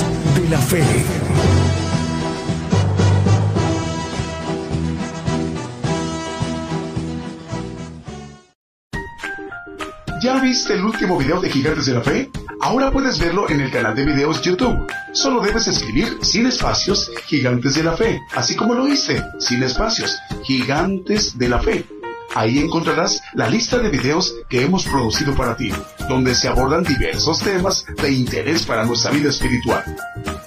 De la Fe. ¿Ya viste el último video de Gigantes de la Fe? Ahora puedes verlo en el canal de videos YouTube. Solo debes escribir sin espacios Gigantes de la Fe, así como lo hice, sin espacios, Gigantes de la Fe. Ahí encontrarás la lista de videos que hemos producido para ti, donde se abordan diversos temas de interés para nuestra vida espiritual.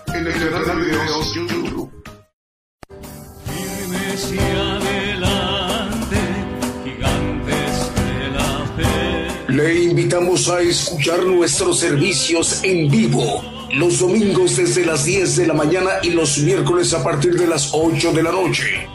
En el canal de videos YouTube. Le invitamos a escuchar nuestros servicios en vivo los domingos desde las 10 de la mañana y los miércoles a partir de las 8 de la noche.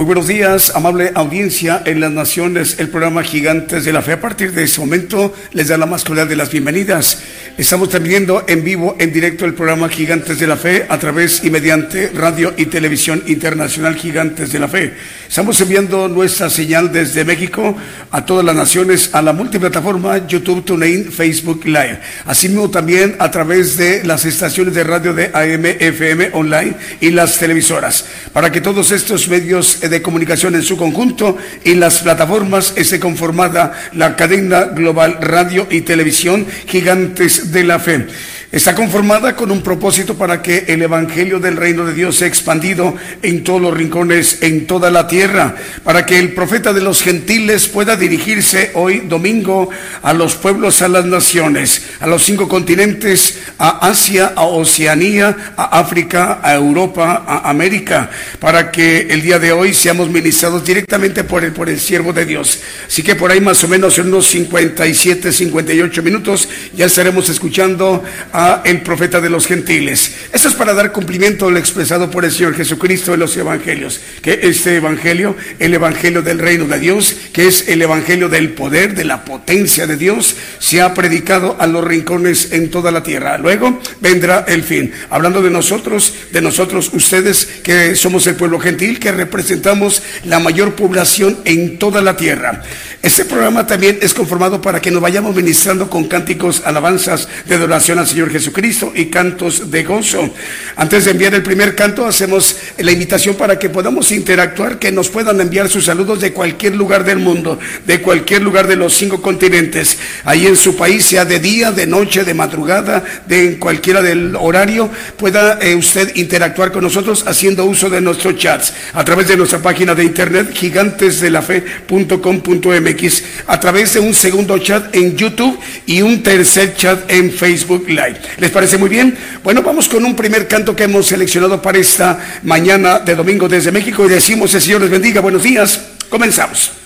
Muy buenos días, amable audiencia en las naciones, el programa Gigantes de la Fe. A partir de ese momento les da la más cordial de las bienvenidas. Estamos transmitiendo en vivo, en directo, el programa Gigantes de la Fe a través y mediante radio y televisión internacional Gigantes de la Fe. Estamos enviando nuestra señal desde México a todas las naciones, a la multiplataforma YouTube, TuneIn, Facebook Live. Asimismo también a través de las estaciones de radio de AM, FM online y las televisoras. Para que todos estos medios de comunicación en su conjunto y las plataformas esté conformada la cadena global radio y televisión Gigantes de la Fe. Está conformada con un propósito para que el Evangelio del Reino de Dios sea expandido en todos los rincones, en toda la tierra, para que el profeta de los gentiles pueda dirigirse hoy domingo a los pueblos, a las naciones, a los cinco continentes, a Asia, a Oceanía, a África, a Europa, a América, para que el día de hoy seamos ministrados directamente por el, por el siervo de Dios. Así que por ahí más o menos en unos 57, 58 minutos ya estaremos escuchando a el profeta de los gentiles. Esto es para dar cumplimiento a lo expresado por el Señor Jesucristo en los evangelios, que este evangelio, el evangelio del reino de Dios, que es el evangelio del poder, de la potencia de Dios, se ha predicado a los rincones en toda la tierra. Luego vendrá el fin. Hablando de nosotros, de nosotros ustedes que somos el pueblo gentil, que representamos la mayor población en toda la tierra. Este programa también es conformado para que nos vayamos ministrando con cánticos, alabanzas de adoración al Señor Jesucristo y cantos de gozo. Antes de enviar el primer canto, hacemos la invitación para que podamos interactuar, que nos puedan enviar sus saludos de cualquier lugar del mundo, de cualquier lugar de los cinco continentes, ahí en su país, sea de día, de noche, de madrugada, de cualquiera del horario, pueda eh, usted interactuar con nosotros haciendo uso de nuestros chats a través de nuestra página de internet gigantesdelafe.com.mx, a través de un segundo chat en YouTube y un tercer chat en Facebook Live. ¿Les parece muy bien? Bueno, vamos con un primer canto que hemos seleccionado para esta mañana de domingo desde México y decimos, el Señor les bendiga, buenos días, comenzamos.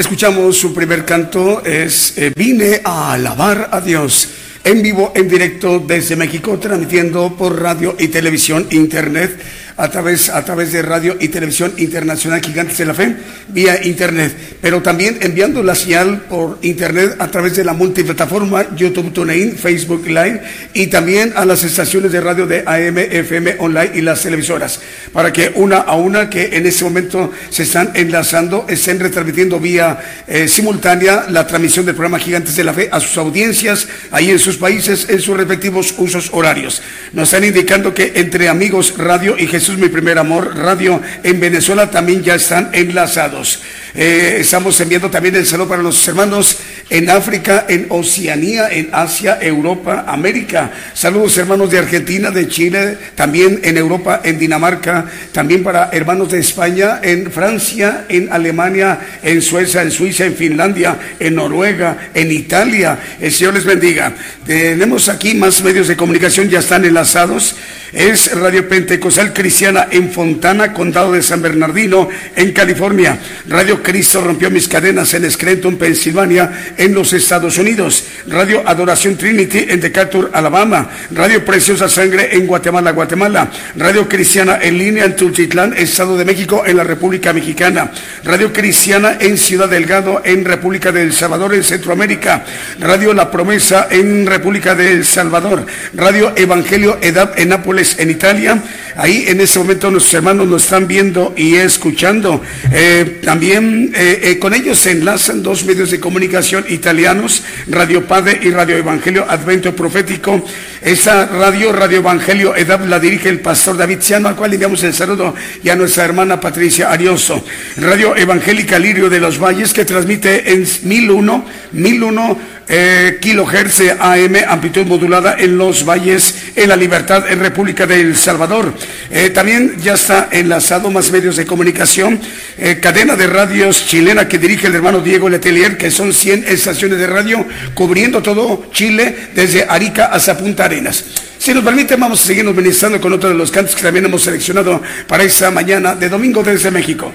Escuchamos su primer canto es eh, Vine a alabar a Dios en vivo, en directo desde México, transmitiendo por radio y televisión, internet a través, a través de radio y televisión internacional Gigantes de la Fe vía internet, pero también enviando la señal por internet a través de la multiplataforma YouTube TuneIn, Facebook Live y también a las estaciones de radio de AM, FM Online y las televisoras, para que una a una que en este momento se están enlazando, estén retransmitiendo vía eh, simultánea la transmisión del programa Gigantes de la Fe a sus audiencias ahí en sus países, en sus respectivos usos horarios. Nos están indicando que entre amigos Radio y Jesús mi primer amor, radio en Venezuela también ya están enlazados. Eh, estamos enviando también el saludo para los hermanos en África, en Oceanía, en Asia, Europa, América. Saludos hermanos de Argentina, de Chile, también en Europa, en Dinamarca, también para hermanos de España, en Francia, en Alemania, en Suecia, en Suiza, en Finlandia, en Noruega, en Italia. El Señor les bendiga. Tenemos aquí más medios de comunicación, ya están enlazados. Es Radio Pentecostal Cristiana en Fontana, Condado de San Bernardino, en California. Radio Cristo rompió mis cadenas en Scranton, Pensilvania, en los Estados Unidos. Radio Adoración Trinity en Decatur, Alabama. Radio Preciosa Sangre en Guatemala, Guatemala. Radio Cristiana en línea en Tultitlán, Estado de México, en la República Mexicana. Radio Cristiana en Ciudad Delgado, en República del Salvador, en Centroamérica. Radio La Promesa en República del Salvador. Radio Evangelio Edad en Nápoles en Italia. Ahí en este momento nuestros hermanos nos están viendo y escuchando. Eh, también eh, eh, con ellos se enlazan dos medios de comunicación italianos, Radio Padre y Radio Evangelio Advento Profético. Esta radio, Radio Evangelio EDAP, la dirige el pastor David Ciano, al cual le enviamos el saludo, y a nuestra hermana Patricia Arioso. Radio Evangélica Lirio de los Valles, que transmite en 1001, 1001 eh, kilohertz AM, amplitud modulada en los valles, en la libertad, en República del Salvador. Eh, también ya está enlazado más medios de comunicación, eh, cadena de radios chilena que dirige el hermano Diego Letelier, que son 100 estaciones de radio cubriendo todo Chile, desde Arica hasta Punta Si nos permite, vamos a seguirnos ministrando con otro de los cantos que también hemos seleccionado para esta mañana de domingo desde México.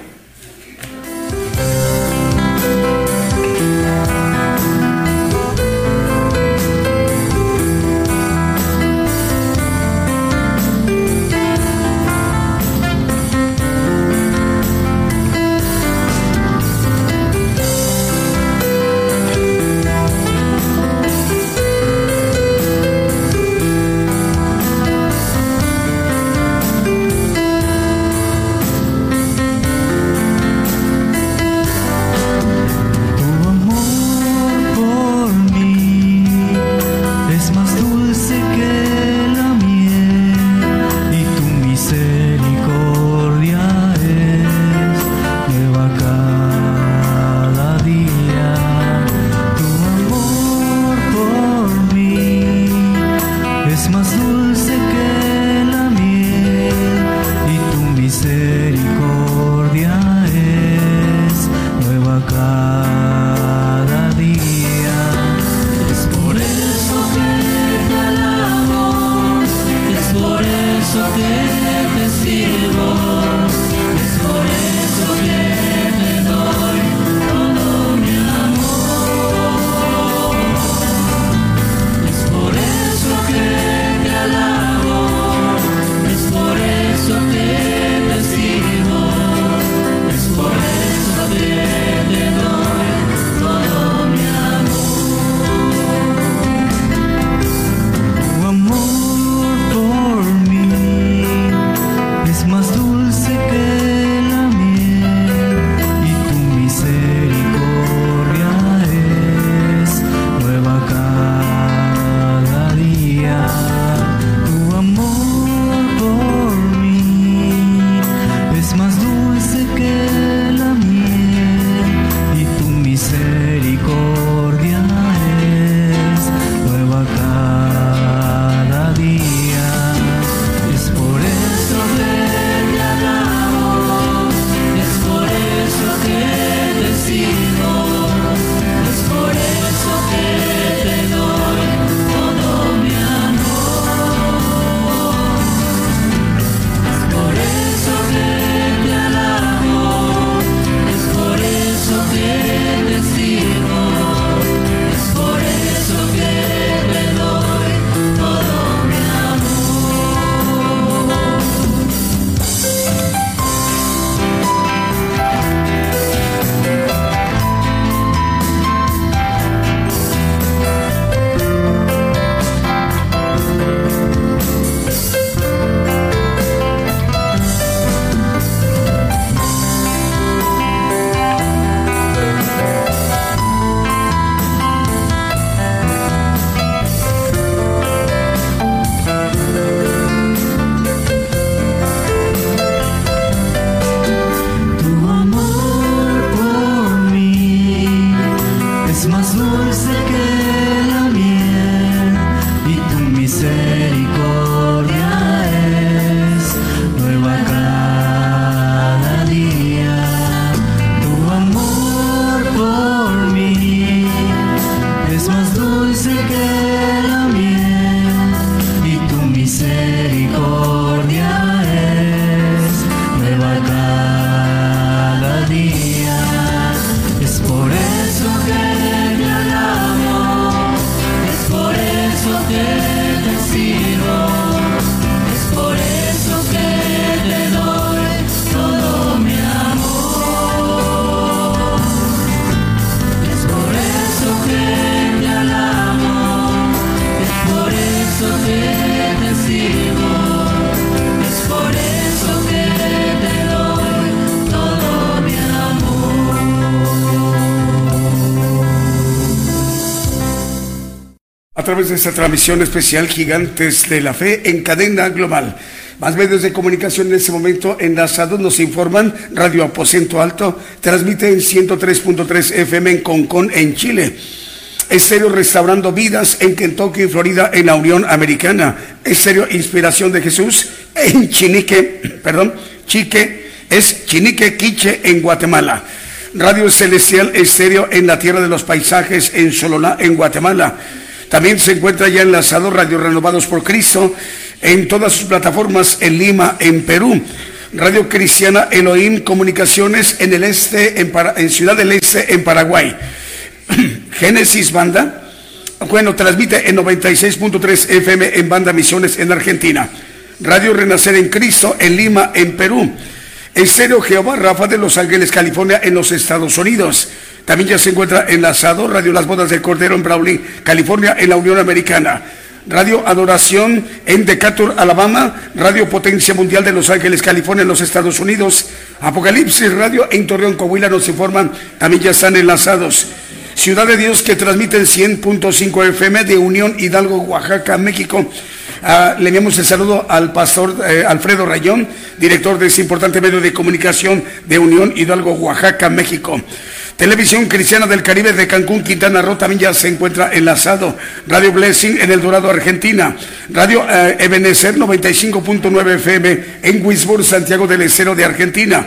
De esta transmisión especial Gigantes de la Fe en cadena global. Más medios de comunicación en este momento enlazados nos informan Radio Aposento Alto transmite en 103.3 FM en Concón en Chile. Estéreo Restaurando Vidas en Kentucky, Florida, en la Unión Americana. Estéreo Inspiración de Jesús en Chinique, perdón, Chique, es Chinique, Quiche en Guatemala. Radio Celestial Estéreo en la Tierra de los Paisajes en Sololá, en Guatemala. También se encuentra ya enlazado Radio Renovados por Cristo en todas sus plataformas en Lima, en Perú. Radio Cristiana Elohim Comunicaciones en el este, en, en Ciudad del Este, en Paraguay. Génesis Banda, bueno, transmite en 96.3 FM en Banda Misiones en Argentina. Radio Renacer en Cristo en Lima, en Perú. Estéreo Jehová Rafa de Los Ángeles, California, en los Estados Unidos. También ya se encuentra enlazado Radio Las Bodas del Cordero en Brawley, California, en la Unión Americana. Radio Adoración en Decatur, Alabama, Radio Potencia Mundial de Los Ángeles, California, en los Estados Unidos, Apocalipsis Radio en Torreón, Coahuila, nos informan, también ya están enlazados. Ciudad de Dios que transmite 100.5 FM de Unión Hidalgo, Oaxaca, México. Ah, le enviamos el saludo al pastor eh, Alfredo Rayón, director de este importante medio de comunicación de Unión Hidalgo, Oaxaca, México. Televisión Cristiana del Caribe de Cancún, Quintana Roo también ya se encuentra enlazado. Radio Blessing en El Dorado, Argentina. Radio Ebenezer 95.9 FM en Wisborne, Santiago del Estero de Argentina.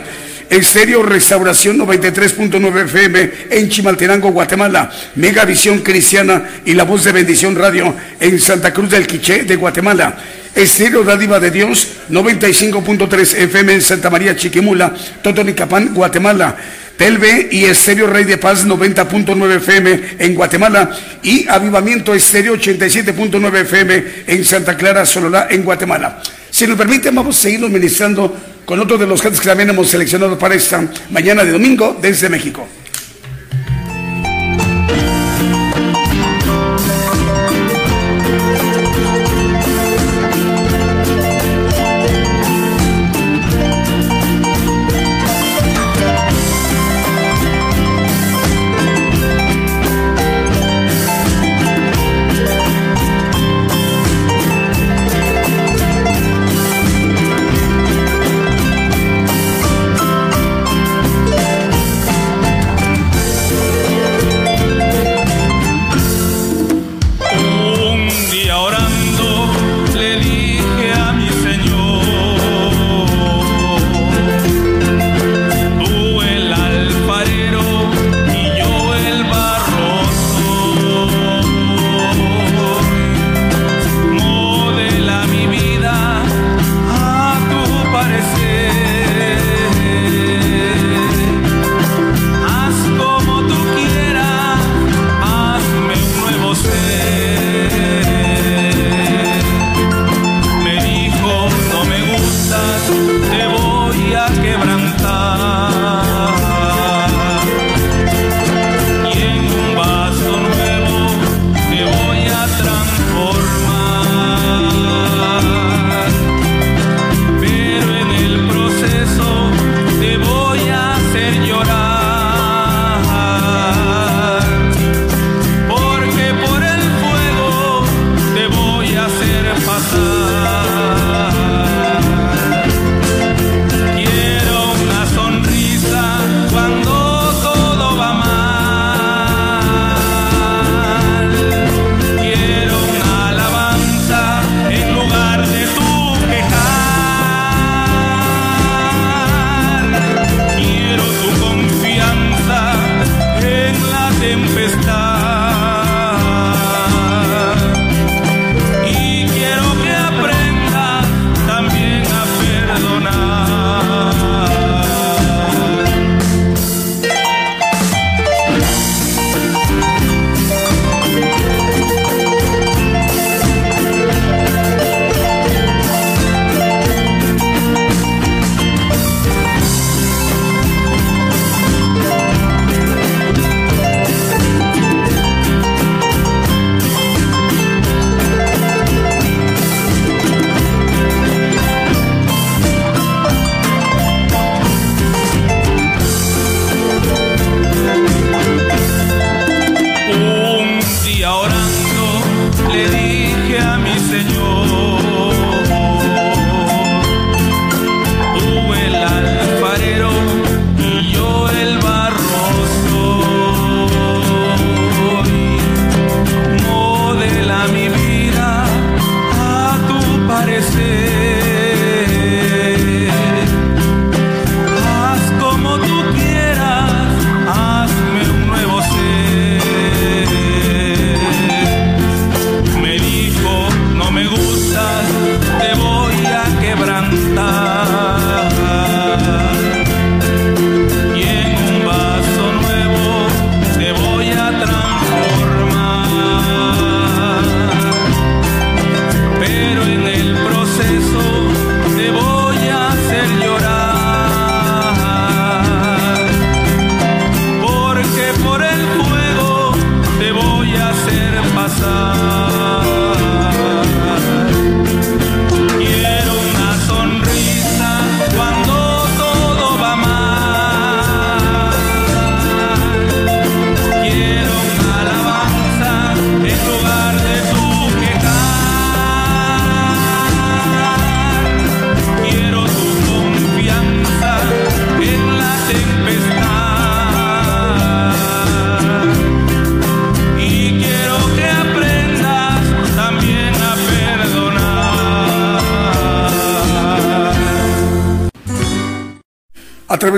Estéreo Restauración 93.9 FM en Chimaltenango, Guatemala. Megavisión Cristiana y La Voz de Bendición Radio en Santa Cruz del Quiché de Guatemala. Estéreo Dádiva de Dios 95.3 FM en Santa María Chiquimula, Totonicapán, Guatemala. Telve y Estéreo Rey de Paz 90.9 FM en Guatemala y Avivamiento Estéreo 87.9 FM en Santa Clara, Sololá, en Guatemala. Si nos permiten, vamos a seguir ministrando con otro de los cantos que también hemos seleccionado para esta mañana de domingo desde México.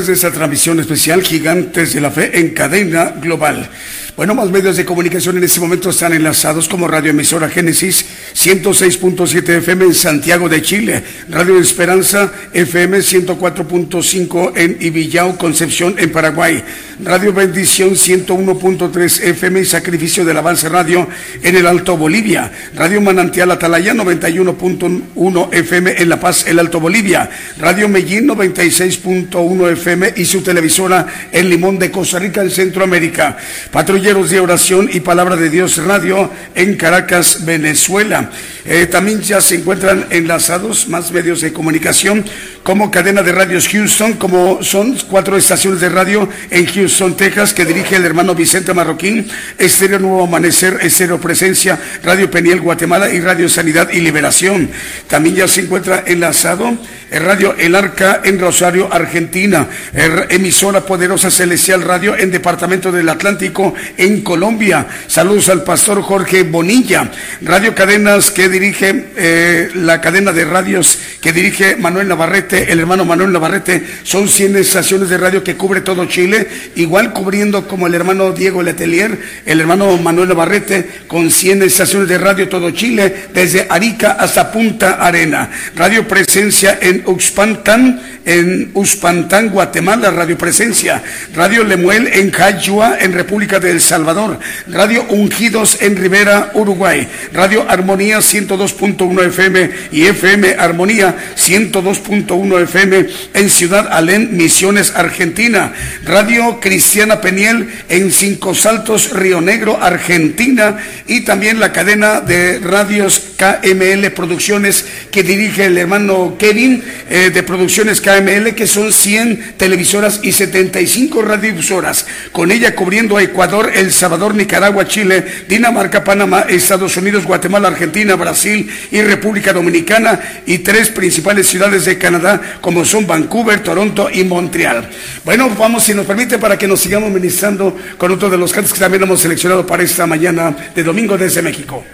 De esta transmisión especial Gigantes de la Fe en cadena global. Bueno, más medios de comunicación en este momento están enlazados como Radio Emisora Génesis 106.7 FM en Santiago de Chile, Radio Esperanza FM 104.5 en Ibillao, Concepción en Paraguay, Radio Bendición 101.3 FM y Sacrificio del Avance Radio en el Alto Bolivia, Radio Manantial Atalaya 91.1 FM en La Paz, el Alto Bolivia, Radio Medellín 96.1 FM y su televisora en Limón de Costa Rica en Centroamérica. Patrulleros de Oración y Palabra de Dios Radio en Caracas, Venezuela. Eh, también ya se encuentran enlazados más medios de comunicación como cadena de radios Houston, como son cuatro estaciones de radio en Houston, Texas, que dirige el hermano Vicente Marroquín, Estéreo Nuevo Amanecer, Estéreo Presencia, Radio Peniel Guatemala y Radio Sanidad y Liberación. También ya se encuentra enlazado Radio El Arca en Rosario, Argentina, emisora Poderosa Celestial Radio en Departamento del Atlántico en Colombia. Saludos al pastor Jorge Bonilla, Radio Cadenas que dirige eh, la cadena de radios que dirige Manuel Navarrete el hermano Manuel Navarrete, son 100 estaciones de radio que cubre todo Chile, igual cubriendo como el hermano Diego Letelier, el hermano Manuel Navarrete, con 100 estaciones de radio todo Chile, desde Arica hasta Punta Arena. Radio Presencia en Uxpantán, en Uspantán, Guatemala, Radio Presencia. Radio Lemuel en Cayua, en República de El Salvador. Radio Ungidos en Rivera, Uruguay. Radio Armonía 102.1 FM y FM Armonía 102.1 FM en Ciudad Alén, Misiones, Argentina. Radio Cristiana Peniel en Cinco Saltos, Río Negro, Argentina. Y también la cadena de radios KML Producciones que dirige el hermano Kevin eh, de Producciones KML, que son 100 televisoras y 75 radiodifusoras. Con ella cubriendo a Ecuador, El Salvador, Nicaragua, Chile, Dinamarca, Panamá, Estados Unidos, Guatemala, Argentina, Brasil y República Dominicana y tres principales ciudades de Canadá como son Vancouver, Toronto y Montreal. Bueno, vamos, si nos permite, para que nos sigamos ministrando con otro de los cantos que también hemos seleccionado para esta mañana de domingo desde México.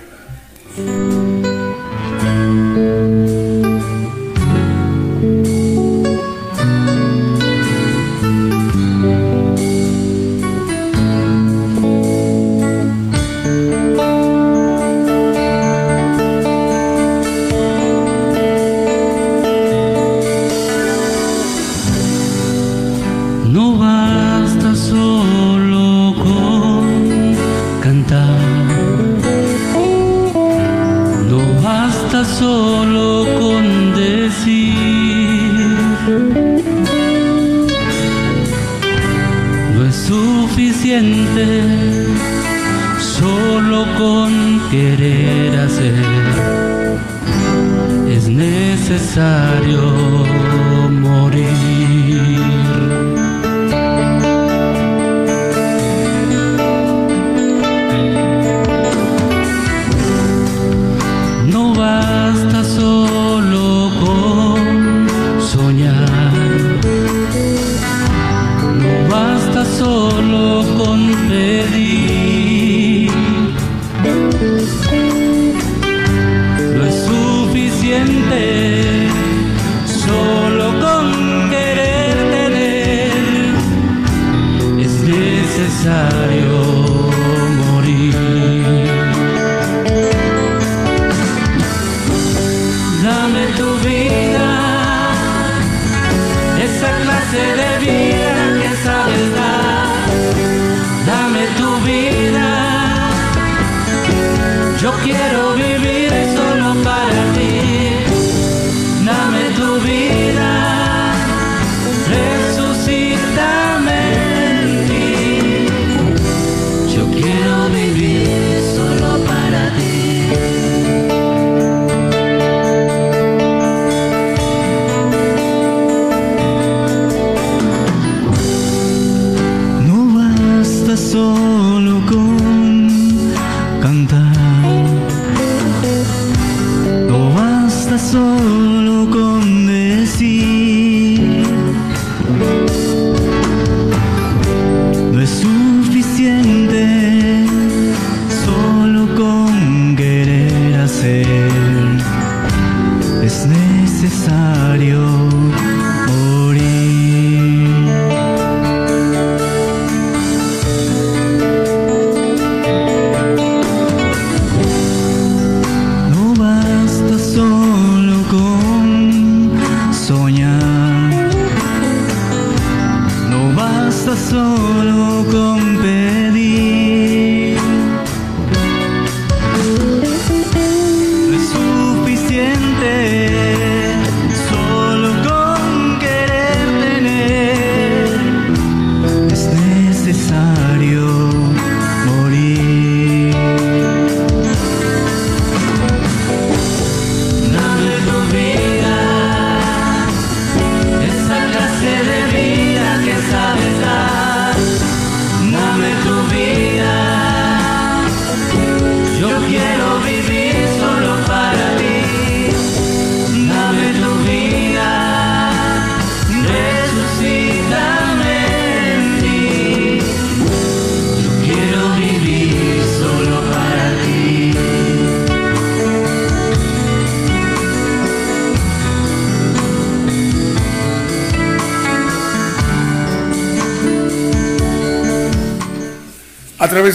A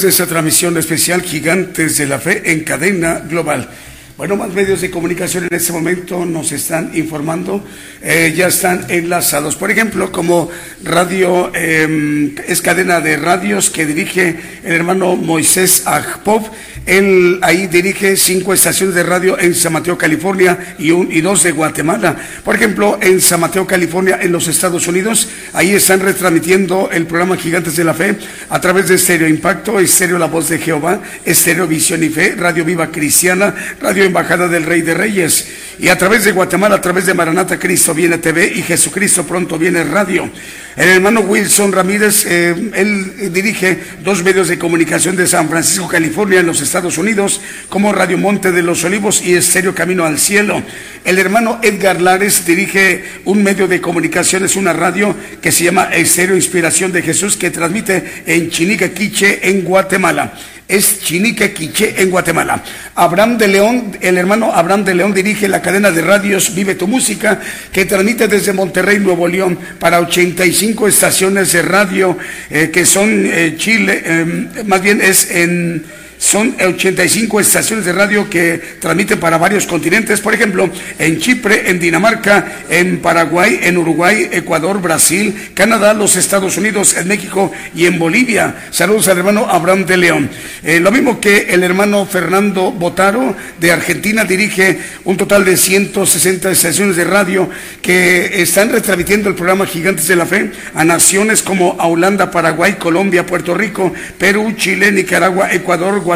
de esta transmisión especial Gigantes de la Fe en cadena global. Bueno, más medios de comunicación en este momento nos están informando, eh, ya están enlazados. Por ejemplo, como radio, em, es cadena de radios que dirige el hermano Moisés Ajpov. Él ahí dirige cinco estaciones de radio en San Mateo, California y, un, y dos de Guatemala. Por ejemplo, en San Mateo, California, en los Estados Unidos, ahí están retransmitiendo el programa Gigantes de la Fe a través de Estéreo Impacto, Estéreo La Voz de Jehová, Estéreo Visión y Fe, Radio Viva Cristiana, Radio Embajada del Rey de Reyes. Y a través de Guatemala, a través de Maranata Cristo viene TV y Jesucristo pronto viene radio. El hermano Wilson Ramírez, eh, él dirige dos medios de comunicación de San Francisco, California, en los Estados Unidos, como Radio Monte de los Olivos y Estéreo Camino al Cielo. El hermano Edgar Lares dirige un medio de comunicación, es una radio que se llama Estéreo Inspiración de Jesús, que transmite en Chinica Quiche, en Guatemala es Chinique Quiche en Guatemala. Abraham de León, el hermano Abraham de León dirige la cadena de radios Vive tu Música, que transmite desde Monterrey, Nuevo León, para 85 estaciones de radio eh, que son eh, Chile, eh, más bien es en son 85 estaciones de radio que transmiten para varios continentes, por ejemplo, en Chipre, en Dinamarca, en Paraguay, en Uruguay, Ecuador, Brasil, Canadá, los Estados Unidos, en México y en Bolivia. Saludos al hermano Abraham de León. Eh, lo mismo que el hermano Fernando Botaro de Argentina dirige un total de 160 estaciones de radio que están retransmitiendo el programa Gigantes de la Fe a naciones como Holanda, Paraguay, Colombia, Puerto Rico, Perú, Chile, Nicaragua, Ecuador, Guatemala,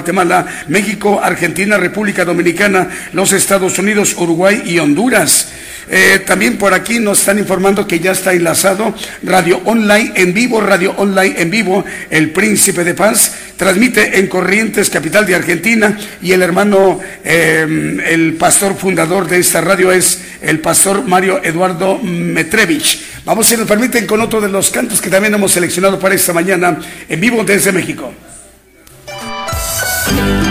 México, Argentina, República Dominicana, los Estados Unidos, Uruguay y Honduras. Eh, también por aquí nos están informando que ya está enlazado Radio Online en vivo, Radio Online en vivo, El Príncipe de Paz, transmite en Corrientes, capital de Argentina, y el hermano, eh, el pastor fundador de esta radio es el pastor Mario Eduardo Metrevich. Vamos, si nos permiten, con otro de los cantos que también hemos seleccionado para esta mañana, en vivo desde México. Thank you.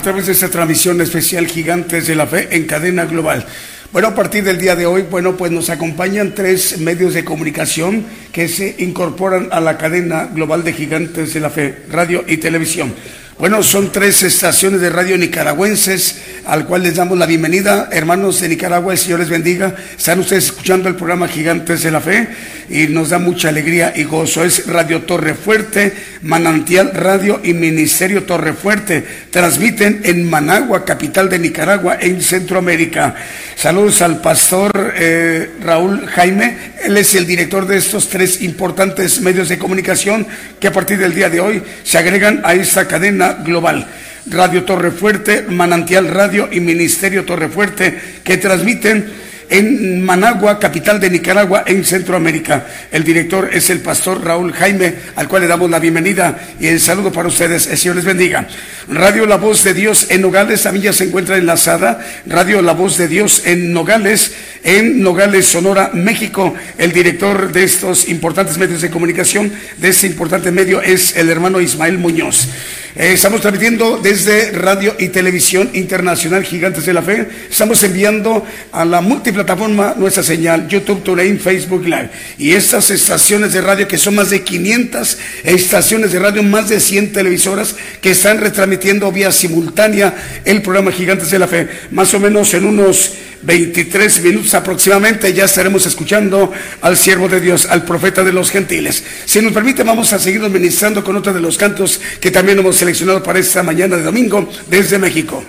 A través de esta transmisión especial Gigantes de la Fe en cadena global. Bueno, a partir del día de hoy, bueno, pues nos acompañan tres medios de comunicación que se incorporan a la cadena global de Gigantes de la Fe, radio y televisión. Bueno, son tres estaciones de radio nicaragüenses al cual les damos la bienvenida. Hermanos de Nicaragua, el Señor les bendiga. Están ustedes escuchando el programa Gigantes de la Fe y nos da mucha alegría y gozo. Es Radio Torre Fuerte, Manantial Radio y Ministerio Torre Fuerte. Transmiten en Managua, capital de Nicaragua, en Centroamérica. Saludos al pastor eh, Raúl Jaime. Él es el director de estos tres importantes medios de comunicación que a partir del día de hoy se agregan a esta cadena global. Radio Torre Fuerte, Manantial Radio y Ministerio Torre Fuerte, que transmiten en Managua, capital de Nicaragua, en Centroamérica. El director es el pastor Raúl Jaime, al cual le damos la bienvenida y el saludo para ustedes. El Señor les bendiga. Radio La Voz de Dios en Nogales, también ya se encuentra enlazada. Radio La Voz de Dios en Nogales, en Nogales, Sonora, México. El director de estos importantes medios de comunicación, de este importante medio, es el hermano Ismael Muñoz. Eh, estamos transmitiendo desde Radio y Televisión Internacional Gigantes de la Fe. Estamos enviando a la multiplataforma nuestra señal, YouTube, TuneIn, Facebook Live. Y estas estaciones de radio, que son más de 500 estaciones de radio, más de 100 televisoras, que están retransmitiendo vía simultánea el programa Gigantes de la Fe. Más o menos en unos 23 minutos aproximadamente ya estaremos escuchando al siervo de Dios, al profeta de los gentiles. Si nos permite, vamos a seguirnos ministrando con otro de los cantos que también hemos seleccionado para esta mañana de domingo desde México.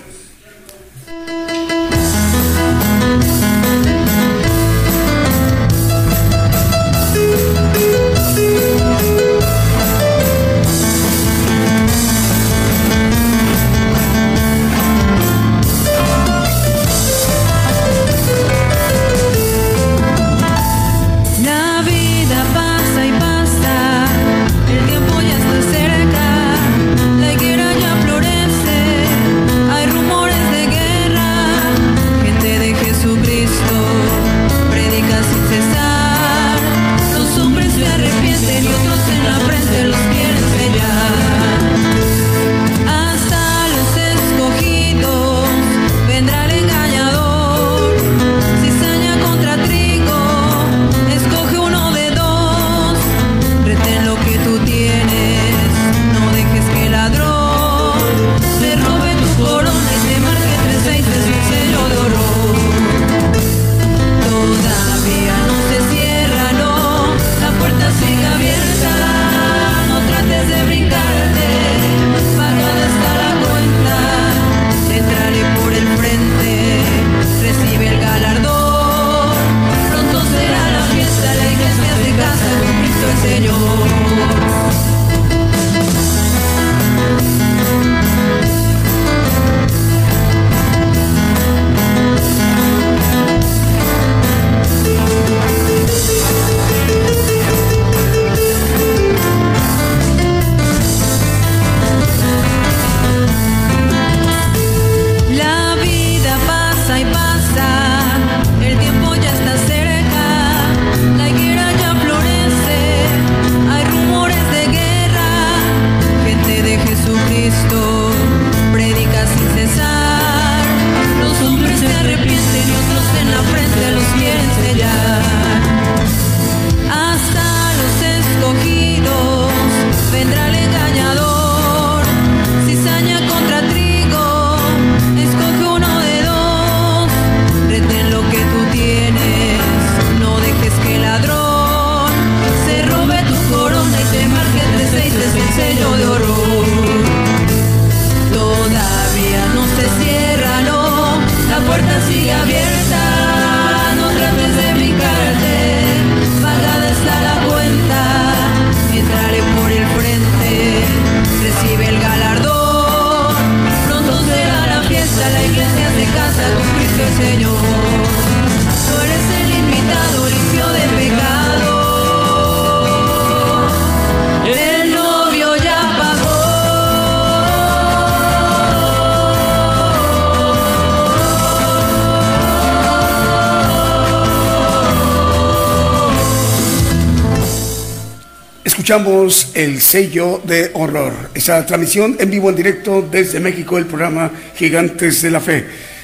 Escuchamos el sello de horror. Esa transmisión en vivo, en directo desde México, el programa Gigantes de la Fe.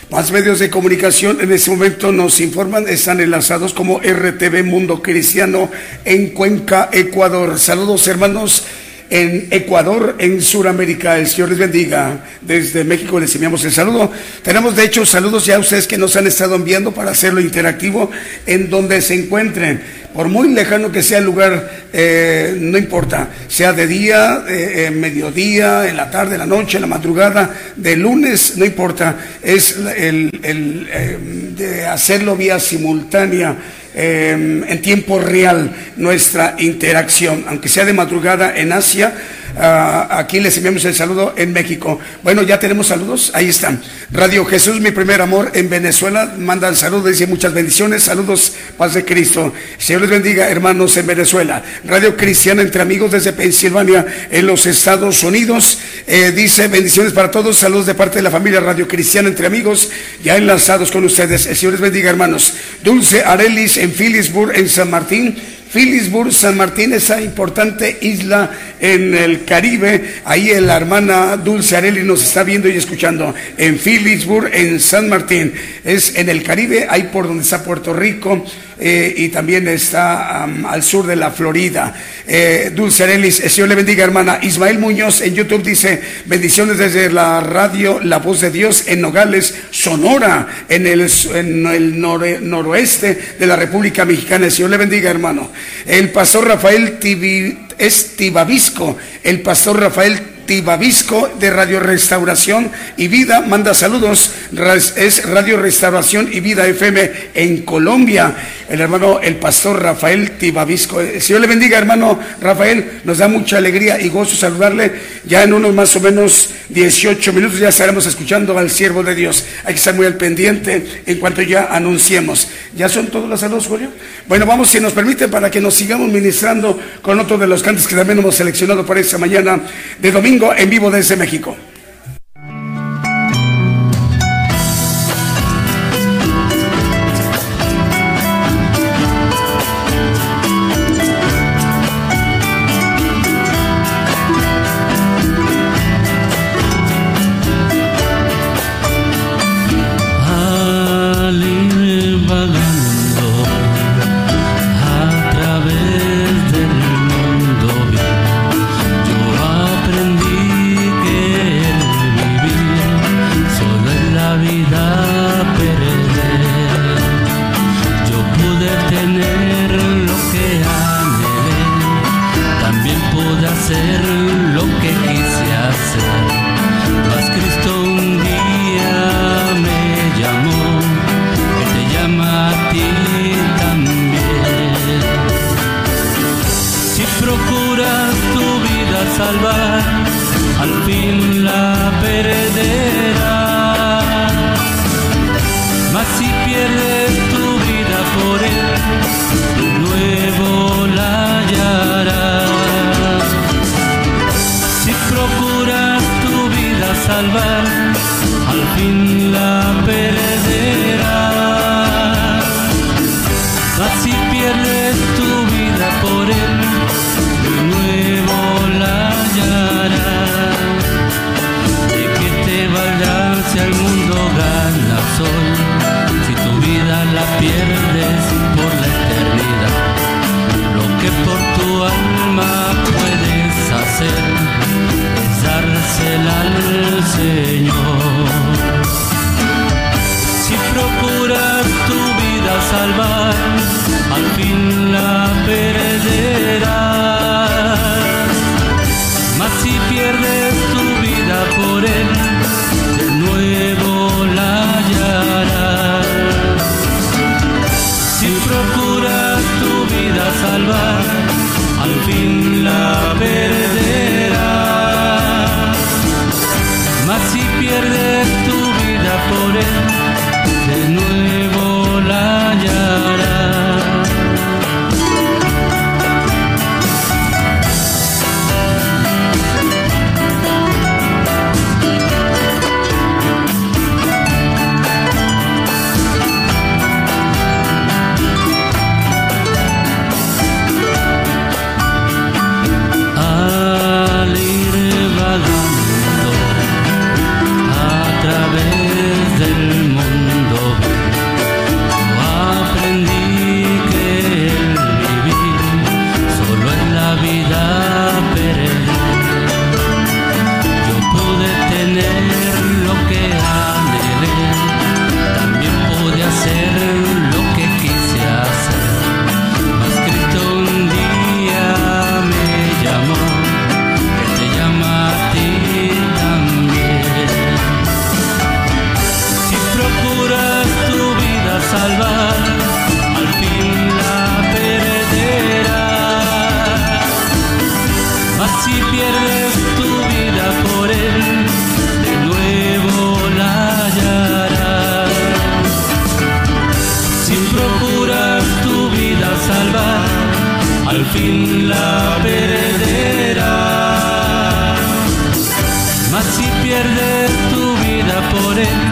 Más medios de comunicación en este momento nos informan, están enlazados como RTV Mundo Cristiano en Cuenca, Ecuador. Saludos hermanos en Ecuador, en Sudamérica. El Señor les bendiga. Desde México les enviamos el saludo. Tenemos de hecho saludos ya a ustedes que nos han estado enviando para hacerlo interactivo en donde se encuentren. Por muy lejano que sea el lugar, eh, no importa, sea de día, eh, mediodía, en la tarde, en la noche, en la madrugada, de lunes, no importa, es el, eh, de hacerlo vía simultánea en tiempo real nuestra interacción, aunque sea de madrugada en Asia. Ah, aquí les enviamos el saludo en México. Bueno, ya tenemos saludos, ahí están. Radio Jesús, mi primer amor en Venezuela, mandan saludos, dice muchas bendiciones, saludos, paz de Cristo. Señor les bendiga, hermanos en Venezuela. Radio Cristiana entre amigos desde Pensilvania, en los Estados Unidos, eh, dice bendiciones para todos, saludos de parte de la familia Radio Cristiana entre amigos, ya enlazados con ustedes. El Señor les bendiga, hermanos. Dulce Arelis en Phillipsburg, en San Martín. Phillipsburg, San Martín, esa importante isla en el Caribe. Ahí la hermana Dulce Areli nos está viendo y escuchando. En Phillipsburg, en San Martín. Es en el Caribe, ahí por donde está Puerto Rico. Eh, y también está al sur de la Florida. Eh, Dulce Arelis, el Señor le bendiga, hermana. Ismael Muñoz en YouTube dice, bendiciones desde la radio La Voz de Dios en Nogales, Sonora, en el, en el noroeste de la República Mexicana. El Señor le bendiga, hermano. El pastor Rafael Tibi, es Tibabisco, el pastor Rafael Tibabisco de Radio Restauración y Vida manda saludos. Es Radio Restauración y Vida FM en Colombia. El hermano, el pastor Rafael Tibabisco. El Señor le bendiga, hermano Rafael. Nos da mucha alegría y gozo saludarle. Ya en unos más o menos 18 minutos ya estaremos escuchando al siervo de Dios. Hay que estar muy al pendiente en cuanto ya anunciemos. ¿Ya son todos los saludos, Julio? Bueno, vamos, si nos permite, para que nos sigamos ministrando con otro de los cantos que también hemos seleccionado para esta mañana de domingo en vivo desde México. si pierdes tu vida por él, de nuevo la hallarás. Sin procurar tu vida salvar, al fin la perderás. Mas si pierdes tu vida por él,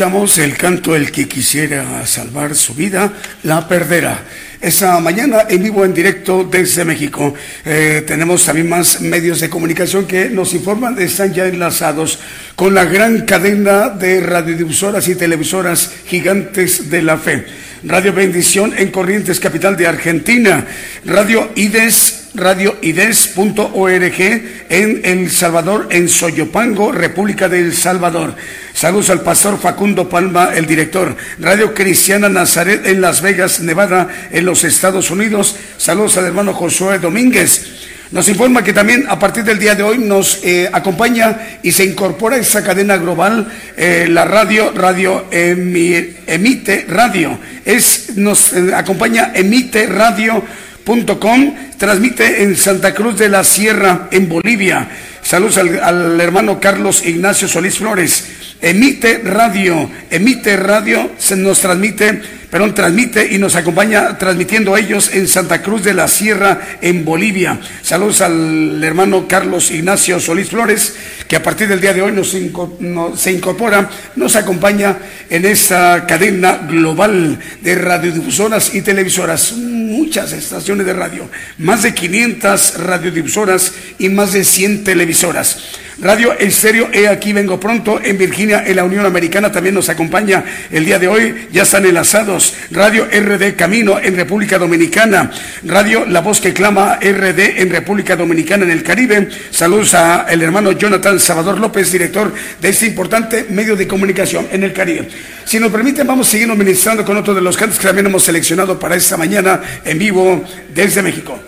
Escuchamos el canto El que quisiera salvar su vida, la perderá. Esta mañana en vivo, en directo desde México. Eh, tenemos también más medios de comunicación que nos informan, están ya enlazados con la gran cadena de radiodifusoras y televisoras gigantes de la fe. Radio Bendición en Corrientes, capital de Argentina. Radio IDES, radioides.org en El Salvador, en Soyopango, República del Salvador. Saludos al pastor Facundo Palma, el director. Radio Cristiana Nazaret en Las Vegas, Nevada, en los Estados Unidos. Saludos al hermano Josué Domínguez. Nos informa que también a partir del día de hoy nos eh, acompaña y se incorpora a esta cadena global eh, la radio, radio Emi- Emite Radio. Es, nos eh, acompaña Emite Transmite en Santa Cruz de la Sierra, en Bolivia. Saludos al, al hermano Carlos Ignacio Solís Flores. Emite Radio, Emite Radio, se nos transmite, perdón, transmite y nos acompaña transmitiendo ellos en Santa Cruz de la Sierra, en Bolivia. Saludos al hermano Carlos Ignacio Solís Flores, que a partir del día de hoy nos, se incorpora, nos acompaña en esta cadena global de radiodifusoras y televisoras. Muchas estaciones de radio, más de 500 radiodifusoras y más de 100 televisoras. Radio Estéreo, he aquí vengo pronto, en Virginia, en la Unión Americana, también nos acompaña el día de hoy, ya están enlazados. Radio RD Camino en República Dominicana, Radio La Voz que Clama RD en República Dominicana, en el Caribe. Saludos a el hermano Jonathan Salvador López, director de este importante medio de comunicación en el Caribe. Si nos permiten, vamos a seguir ministrando con otro de los cantos que también hemos seleccionado para esta mañana en vivo desde México.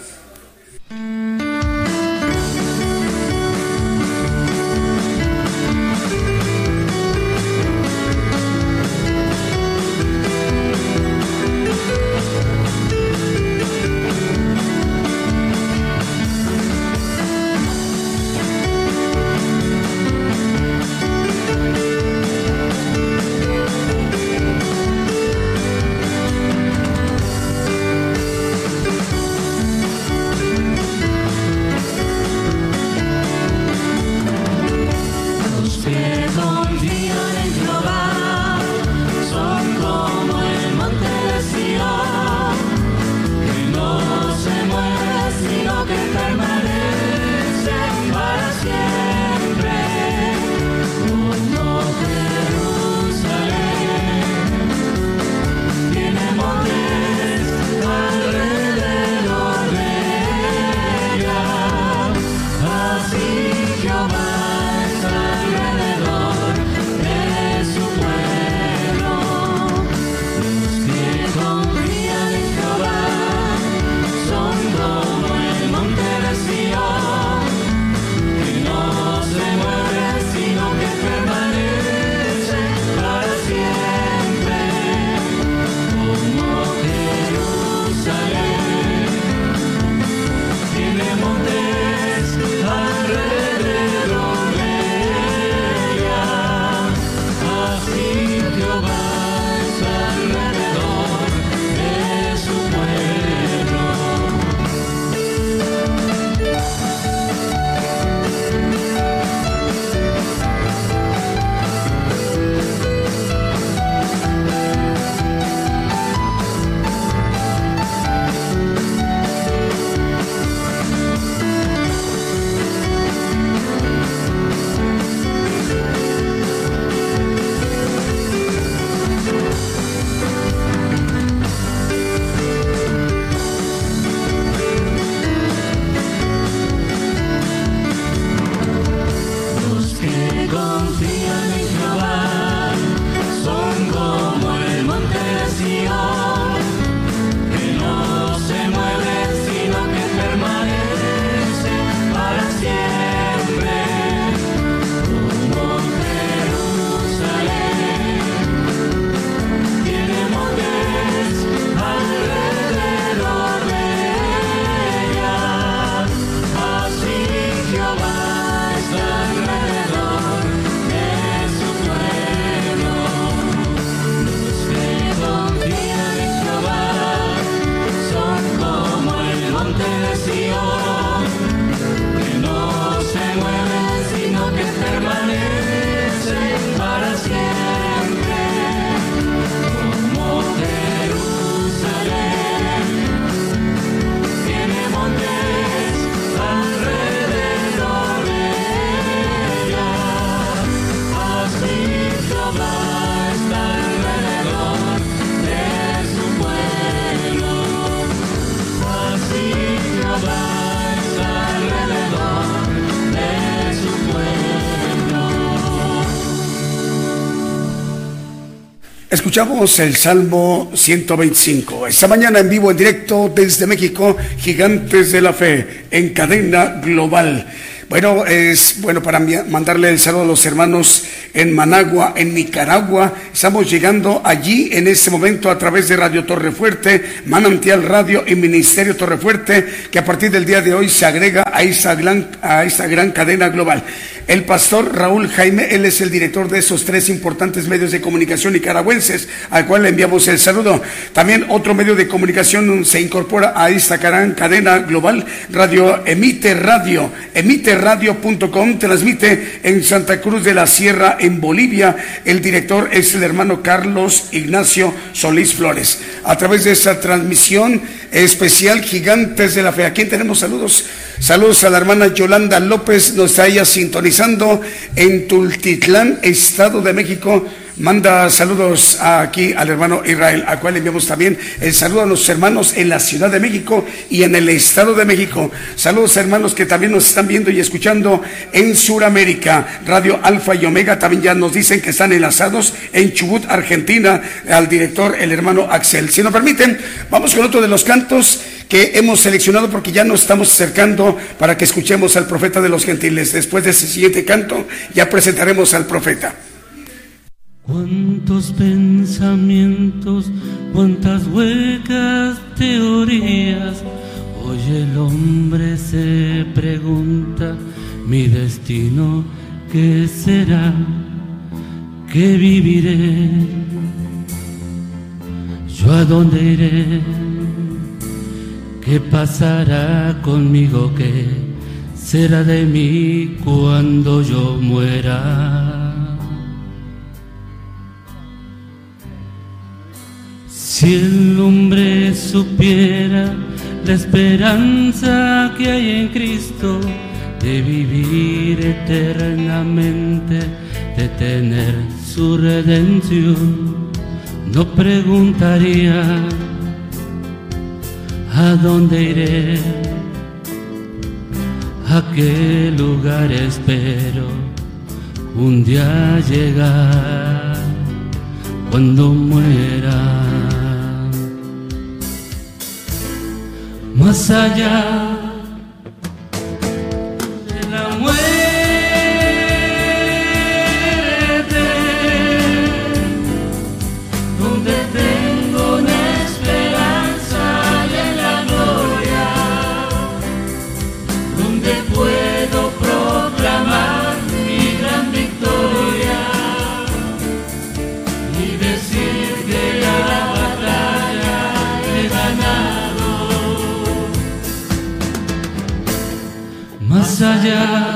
Escuchamos el Salmo 125. Esta mañana en vivo, en directo desde México, Gigantes de la Fe, en cadena global. Bueno, es bueno para mandarle el saludo a los hermanos en Managua, en Nicaragua. Estamos llegando allí en este momento a través de Radio Torre Fuerte, Manantial Radio y Ministerio Torre Fuerte, que a partir del día de hoy se agrega a esta gran, a esta gran cadena global. El pastor Raúl Jaime, él es el director de esos tres importantes medios de comunicación nicaragüenses, al cual le enviamos el saludo. También otro medio de comunicación se incorpora a esta cadena global, Radio Emite Radio, emiteradio.com, transmite en Santa Cruz de la Sierra, en Bolivia. El director es el hermano Carlos Ignacio Solís Flores. A través de esta transmisión especial Gigantes de la Fe, ¿a quién tenemos saludos? Saludos a la hermana Yolanda López, nos está ella sintonizando en Tultitlán, Estado de México. Manda saludos aquí al hermano Israel, a cual enviamos también el saludo a los hermanos en la Ciudad de México y en el Estado de México. Saludos hermanos que también nos están viendo y escuchando en Sudamérica. Radio Alfa y Omega también ya nos dicen que están enlazados en Chubut, Argentina, al director, el hermano Axel. Si nos permiten, vamos con otro de los cantos que hemos seleccionado porque ya nos estamos acercando para que escuchemos al profeta de los gentiles. Después de ese siguiente canto ya presentaremos al profeta. Cuántos pensamientos, cuántas huecas teorías. Hoy el hombre se pregunta, mi destino, ¿qué será? ¿Qué viviré? ¿Yo a dónde iré? ¿Qué pasará conmigo? ¿Qué será de mí cuando yo muera? Si el hombre supiera la esperanza que hay en Cristo de vivir eternamente, de tener su redención, no preguntaría ¿A dónde iré? ¿A qué lugar espero un día llegar cuando muera? Más allá allá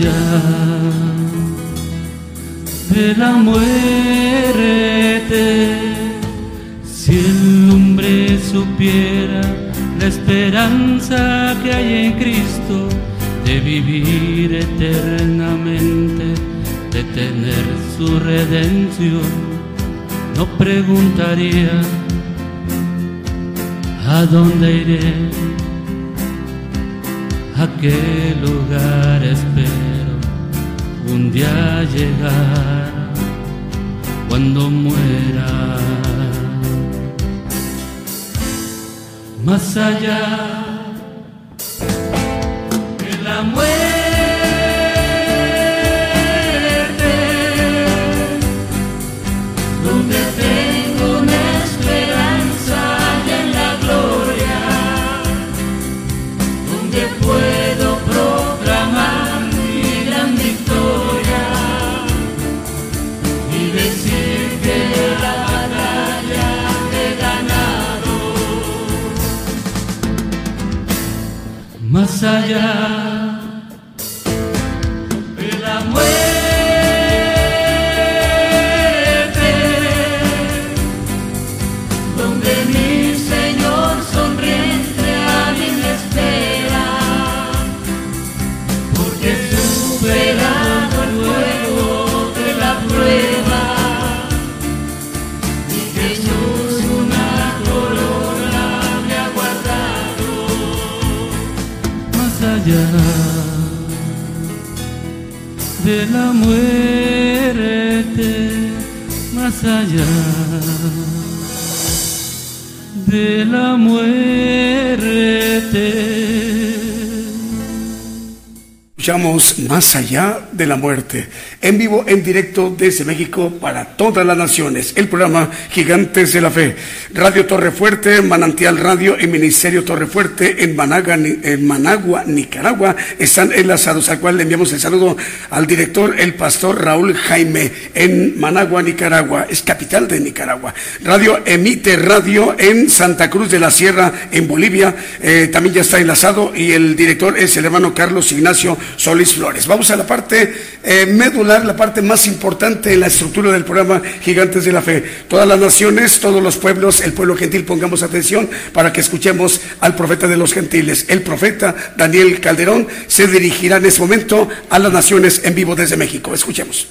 allá de la muerte. Si el hombre supiera la esperanza que hay en Cristo de vivir eternamente, de tener su redención, no preguntaría a dónde iré a qué lugar espero un día llegar cuando muera. Más allá Escuchamos Más allá de la muerte, en vivo, en directo desde México para todas las naciones. El programa Gigantes de la Fe. Radio Torre Fuerte, Manantial Radio y Ministerio Torre Fuerte en, en Managua, Nicaragua, están enlazados, al cual le enviamos el saludo al director, el pastor Raúl Jaime, en Managua, Nicaragua, es capital de Nicaragua. Radio Emite Radio en Santa Cruz de la Sierra, en Bolivia, eh, también ya está enlazado y el director es el hermano Carlos Ignacio Solís Flores. Vamos a la parte eh, medular, la parte más importante en la estructura del programa Gigantes de la Fe. Todas las naciones, todos los pueblos, el pueblo gentil, pongamos atención para que escuchemos al profeta de los gentiles. El profeta Daniel Calderón se dirigirá en este momento a las naciones en vivo desde México. Escuchemos.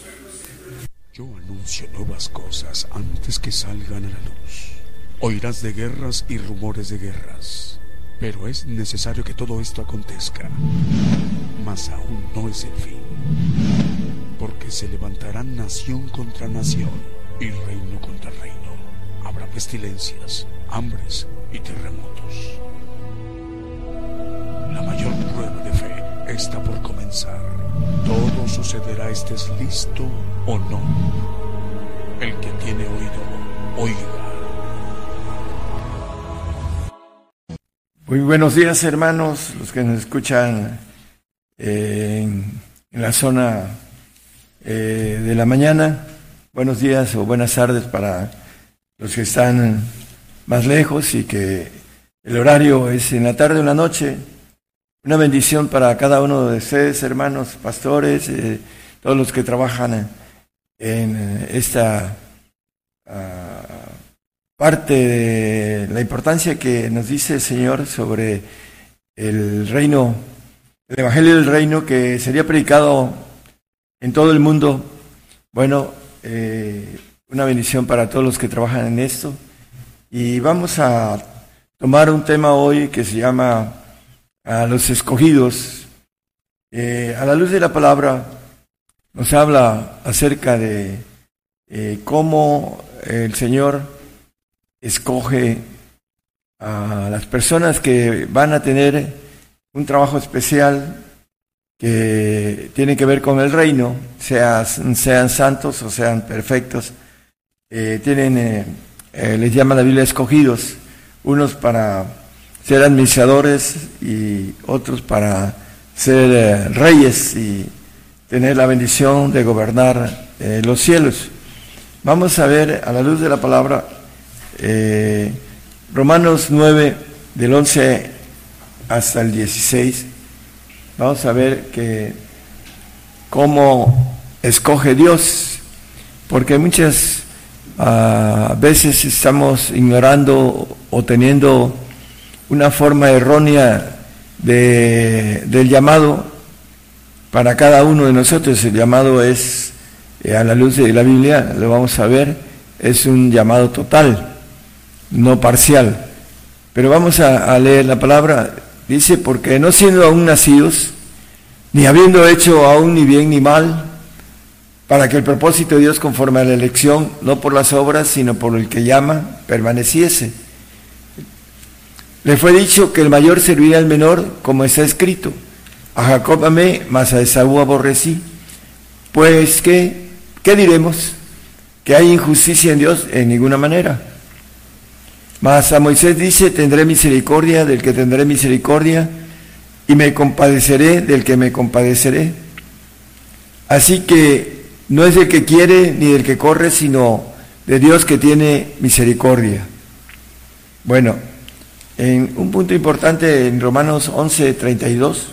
Yo anuncio nuevas cosas antes que salgan a la luz. Oirás de guerras y rumores de guerras pero es necesario que todo esto acontezca. Mas aún no es el fin. Porque se levantarán nación contra nación y reino contra reino. Habrá pestilencias, hambres y terremotos. La mayor prueba de fe está por comenzar. Todo sucederá estés listo o no. El que tiene oído, oiga. Muy buenos días hermanos, los que nos escuchan eh, en, la zona eh, de la mañana. Buenos días o buenas tardes para los que están más lejos y que el horario es en la tarde o en la noche. Una bendición para cada uno de ustedes, hermanos, pastores, eh, todos los que trabajan en esta... Ah, parte de la importancia que nos dice el Señor sobre el reino, el Evangelio del Reino que sería predicado en todo el mundo. Bueno, eh, una bendición para todos los que trabajan en esto. Y vamos a tomar un tema hoy que se llama a los escogidos. Eh, a la luz de la palabra nos habla acerca de eh, cómo el Señor escoge a las personas que van a tener un trabajo especial que tiene que ver con el reino, sean, sean santos o sean perfectos. Eh, tienen, eh, eh, les llama la Biblia escogidos, unos para ser administradores y otros para ser reyes y tener la bendición de gobernar los cielos. Vamos a ver a la luz de la palabra Romanos 9, del 11 hasta el 16, vamos a ver que cómo escoge Dios, porque muchas ah, veces estamos ignorando o teniendo una forma errónea de, del llamado para cada uno de nosotros. El llamado es, eh, a la luz de la Biblia, lo vamos a ver, es un llamado total no parcial. Pero vamos a, leer la palabra. Dice, porque no siendo aún nacidos, ni habiendo hecho aún ni bien ni mal, para que el propósito de Dios conforme a la elección, no por las obras, sino por el que llama, permaneciese. Le fue dicho que el mayor serviría al menor, como está escrito. A Jacob amé, mas a Esaú aborrecí. Pues, ¿qué, ¿qué diremos? ¿Que hay injusticia en Dios? En ninguna manera. Mas a Moisés dice, tendré misericordia del que tendré misericordia y me compadeceré del que me compadeceré. Así que no es del que quiere ni del que corre, sino de Dios que tiene misericordia. Bueno, en un punto importante en Romanos 11, 32,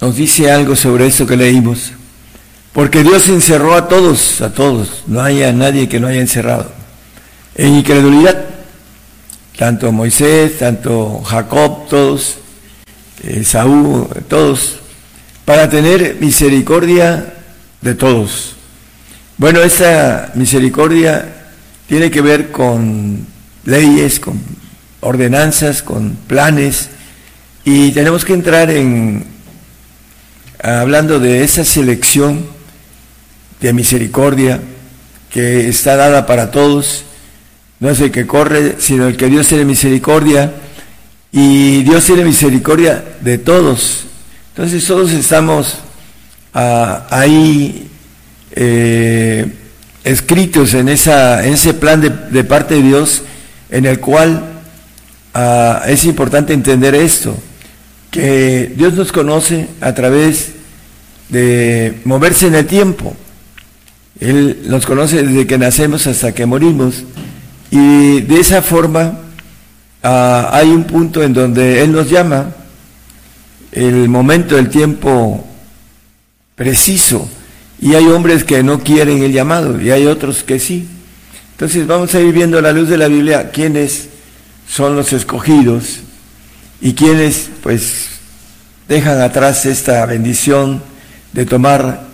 nos dice algo sobre eso que leímos. Porque Dios encerró a todos, a todos, no haya nadie que no haya encerrado. En incredulidad, tanto Moisés, tanto Jacob, todos, eh, Saúl, todos, para tener misericordia de todos. Bueno, esa misericordia tiene que ver con leyes, con ordenanzas, con planes, y tenemos que entrar en, hablando de esa selección de misericordia que está dada para todos, no es el que corre, sino el que Dios tiene misericordia, y Dios tiene misericordia de todos. Entonces todos estamos ah, ahí eh, escritos en, esa, en ese plan de, parte de Dios, en el cual ah, es importante entender esto, que Dios nos conoce a través de moverse en el tiempo. Él nos conoce desde que nacemos hasta que morimos. Y de esa forma ah, hay un punto en donde Él nos llama, el momento, el tiempo preciso. Y hay hombres que no quieren el llamado y hay otros que sí. Entonces vamos a ir viendo a la luz de la Biblia quiénes son los escogidos y quiénes pues dejan atrás esta bendición de tomar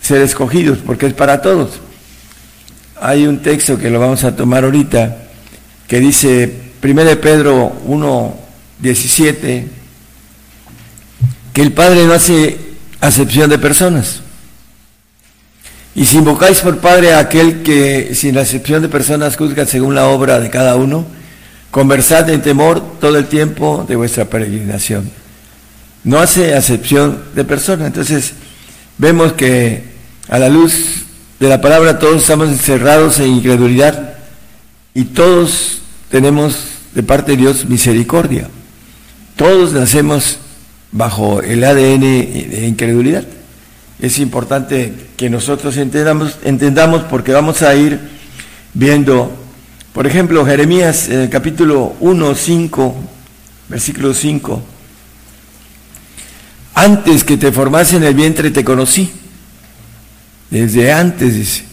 ser escogidos, porque es para todos. Hay un texto que lo vamos a tomar ahorita que dice 1 Pedro 1, 17, que el Padre no hace acepción de personas. Y si invocáis por Padre a aquel que sin acepción de personas juzga según la obra de cada uno, conversad en temor todo el tiempo de vuestra peregrinación. No hace acepción de personas. Entonces, vemos que a la luz de la palabra todos estamos encerrados en incredulidad y todos tenemos de parte de Dios misericordia. Todos nacemos bajo el ADN de incredulidad. Es importante que nosotros entendamos, entendamos porque vamos a ir viendo, por ejemplo, Jeremías capítulo 1, 5, versículo 5. Antes que te formase en el vientre te conocí. Desde antes, dice.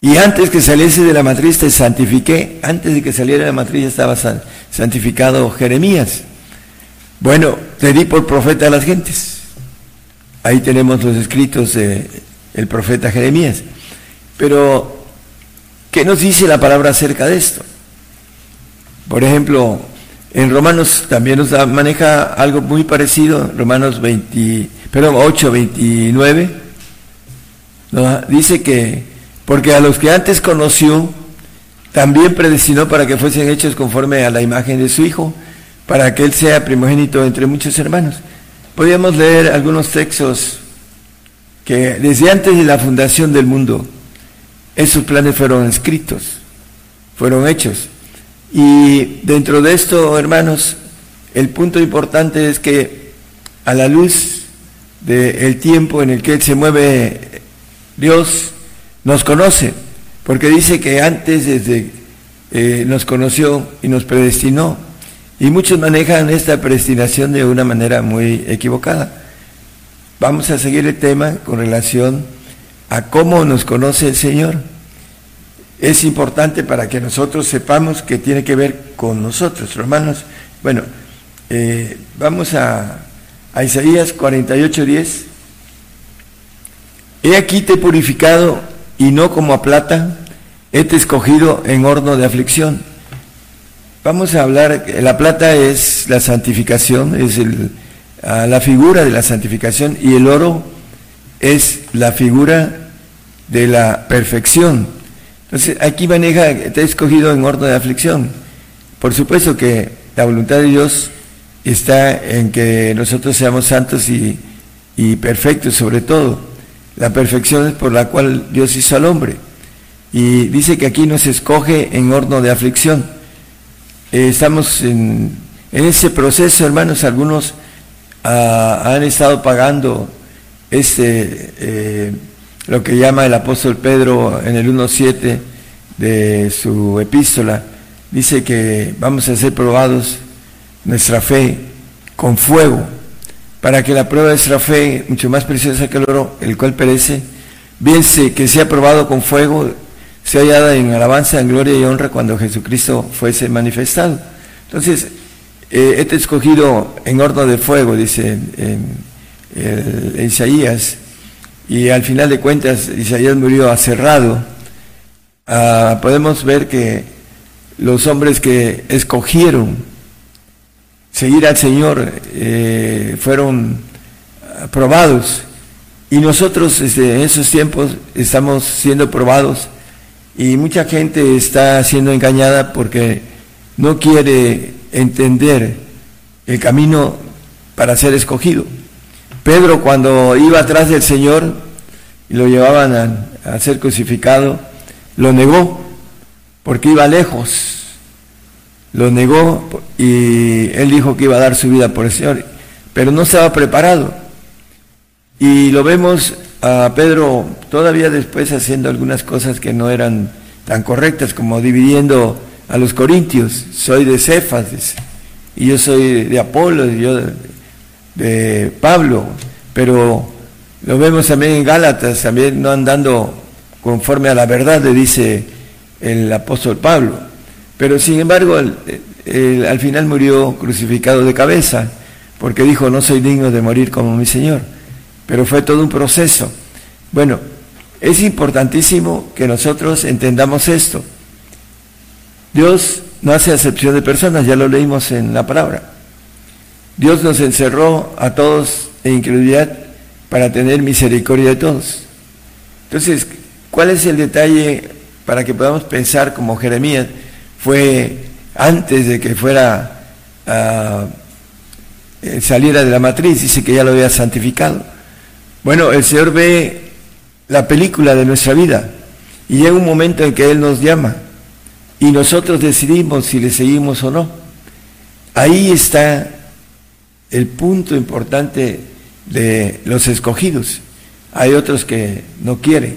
Y antes que saliese de la matriz te santifiqué. Antes de que saliera de la matriz estaba santificado Jeremías. Bueno, te di por profeta a las gentes. Ahí tenemos los escritos del profeta Jeremías. Pero, ¿qué nos dice la palabra acerca de esto? Por ejemplo, en Romanos también nos maneja algo muy parecido, Romanos 20, perdón, 8, 29. Dice que, porque a los que antes conoció, también predestinó para que fuesen hechos conforme a la imagen de su Hijo, para que Él sea primogénito entre muchos hermanos. Podríamos leer algunos textos que desde antes de la fundación del mundo, esos planes fueron escritos, fueron hechos. Y dentro de esto, hermanos, el punto importante es que a la luz del tiempo en el que se mueve Dios, nos conoce, porque dice que antes desde eh, nos conoció y nos predestinó. Y muchos manejan esta predestinación de una manera muy equivocada. Vamos a seguir el tema con relación a cómo nos conoce el Señor es importante para que nosotros sepamos que tiene que ver con nosotros, hermanos. Bueno, eh, vamos a, a Isaías 48, 10. He aquí te he purificado y no como a plata, he te escogido en horno de aflicción. Vamos a hablar, la plata es la santificación, es el, la figura de la santificación y el oro es la figura de la perfección. Entonces, aquí maneja, te he escogido en orden de aflicción. Por supuesto que la voluntad de Dios está en que nosotros seamos santos y, perfectos sobre todo. La perfección es por la cual Dios hizo al hombre. Y dice que aquí nos escoge en horno de aflicción. Eh, estamos en, ese proceso, hermanos, algunos ah, han estado pagando este... Eh, lo que llama el apóstol Pedro en el 1.7 de su epístola. Dice que vamos a ser probados nuestra fe con fuego, para que la prueba de nuestra fe, mucho más preciosa que el oro, el cual perece, bien se, que sea probado con fuego, sea hallada en alabanza, en gloria y honra cuando Jesucristo fuese manifestado. Entonces, eh, este escogido en horno de fuego, dice en, Isaías, y al final de cuentas Isaías murió aserrado, ah, podemos ver que los hombres que escogieron seguir al Señor eh, fueron probados y nosotros desde esos tiempos estamos siendo probados y mucha gente está siendo engañada porque no quiere entender el camino para ser escogido. Pedro cuando iba atrás del Señor y lo llevaban a ser crucificado, lo negó porque iba lejos. Lo negó y él dijo que iba a dar su vida por el Señor, pero no estaba preparado. Y lo vemos a Pedro todavía después haciendo algunas cosas que no eran tan correctas, como dividiendo a los corintios. Soy de Cefas, y yo soy de Apolo, y yo de, Pablo, pero lo vemos también en Gálatas, también no andando conforme a la verdad, le dice el apóstol Pablo. Pero sin embargo, al final murió crucificado de cabeza, porque dijo, no soy digno de morir como mi Señor. Pero fue todo un proceso. Bueno, es importantísimo que nosotros entendamos esto. Dios no hace acepción de personas, ya lo leímos en la palabra. Dios nos encerró a todos en incredulidad para tener misericordia de todos. Entonces, ¿cuál es el detalle para que podamos pensar como Jeremías? Fue antes de que fuera uh, saliera de la matriz, dice que ya lo había santificado. Bueno, el Señor ve la película de nuestra vida y llega un momento en que Él nos llama y nosotros decidimos si le seguimos o no. Ahí está el punto importante de los escogidos. Hay otros que no quieren.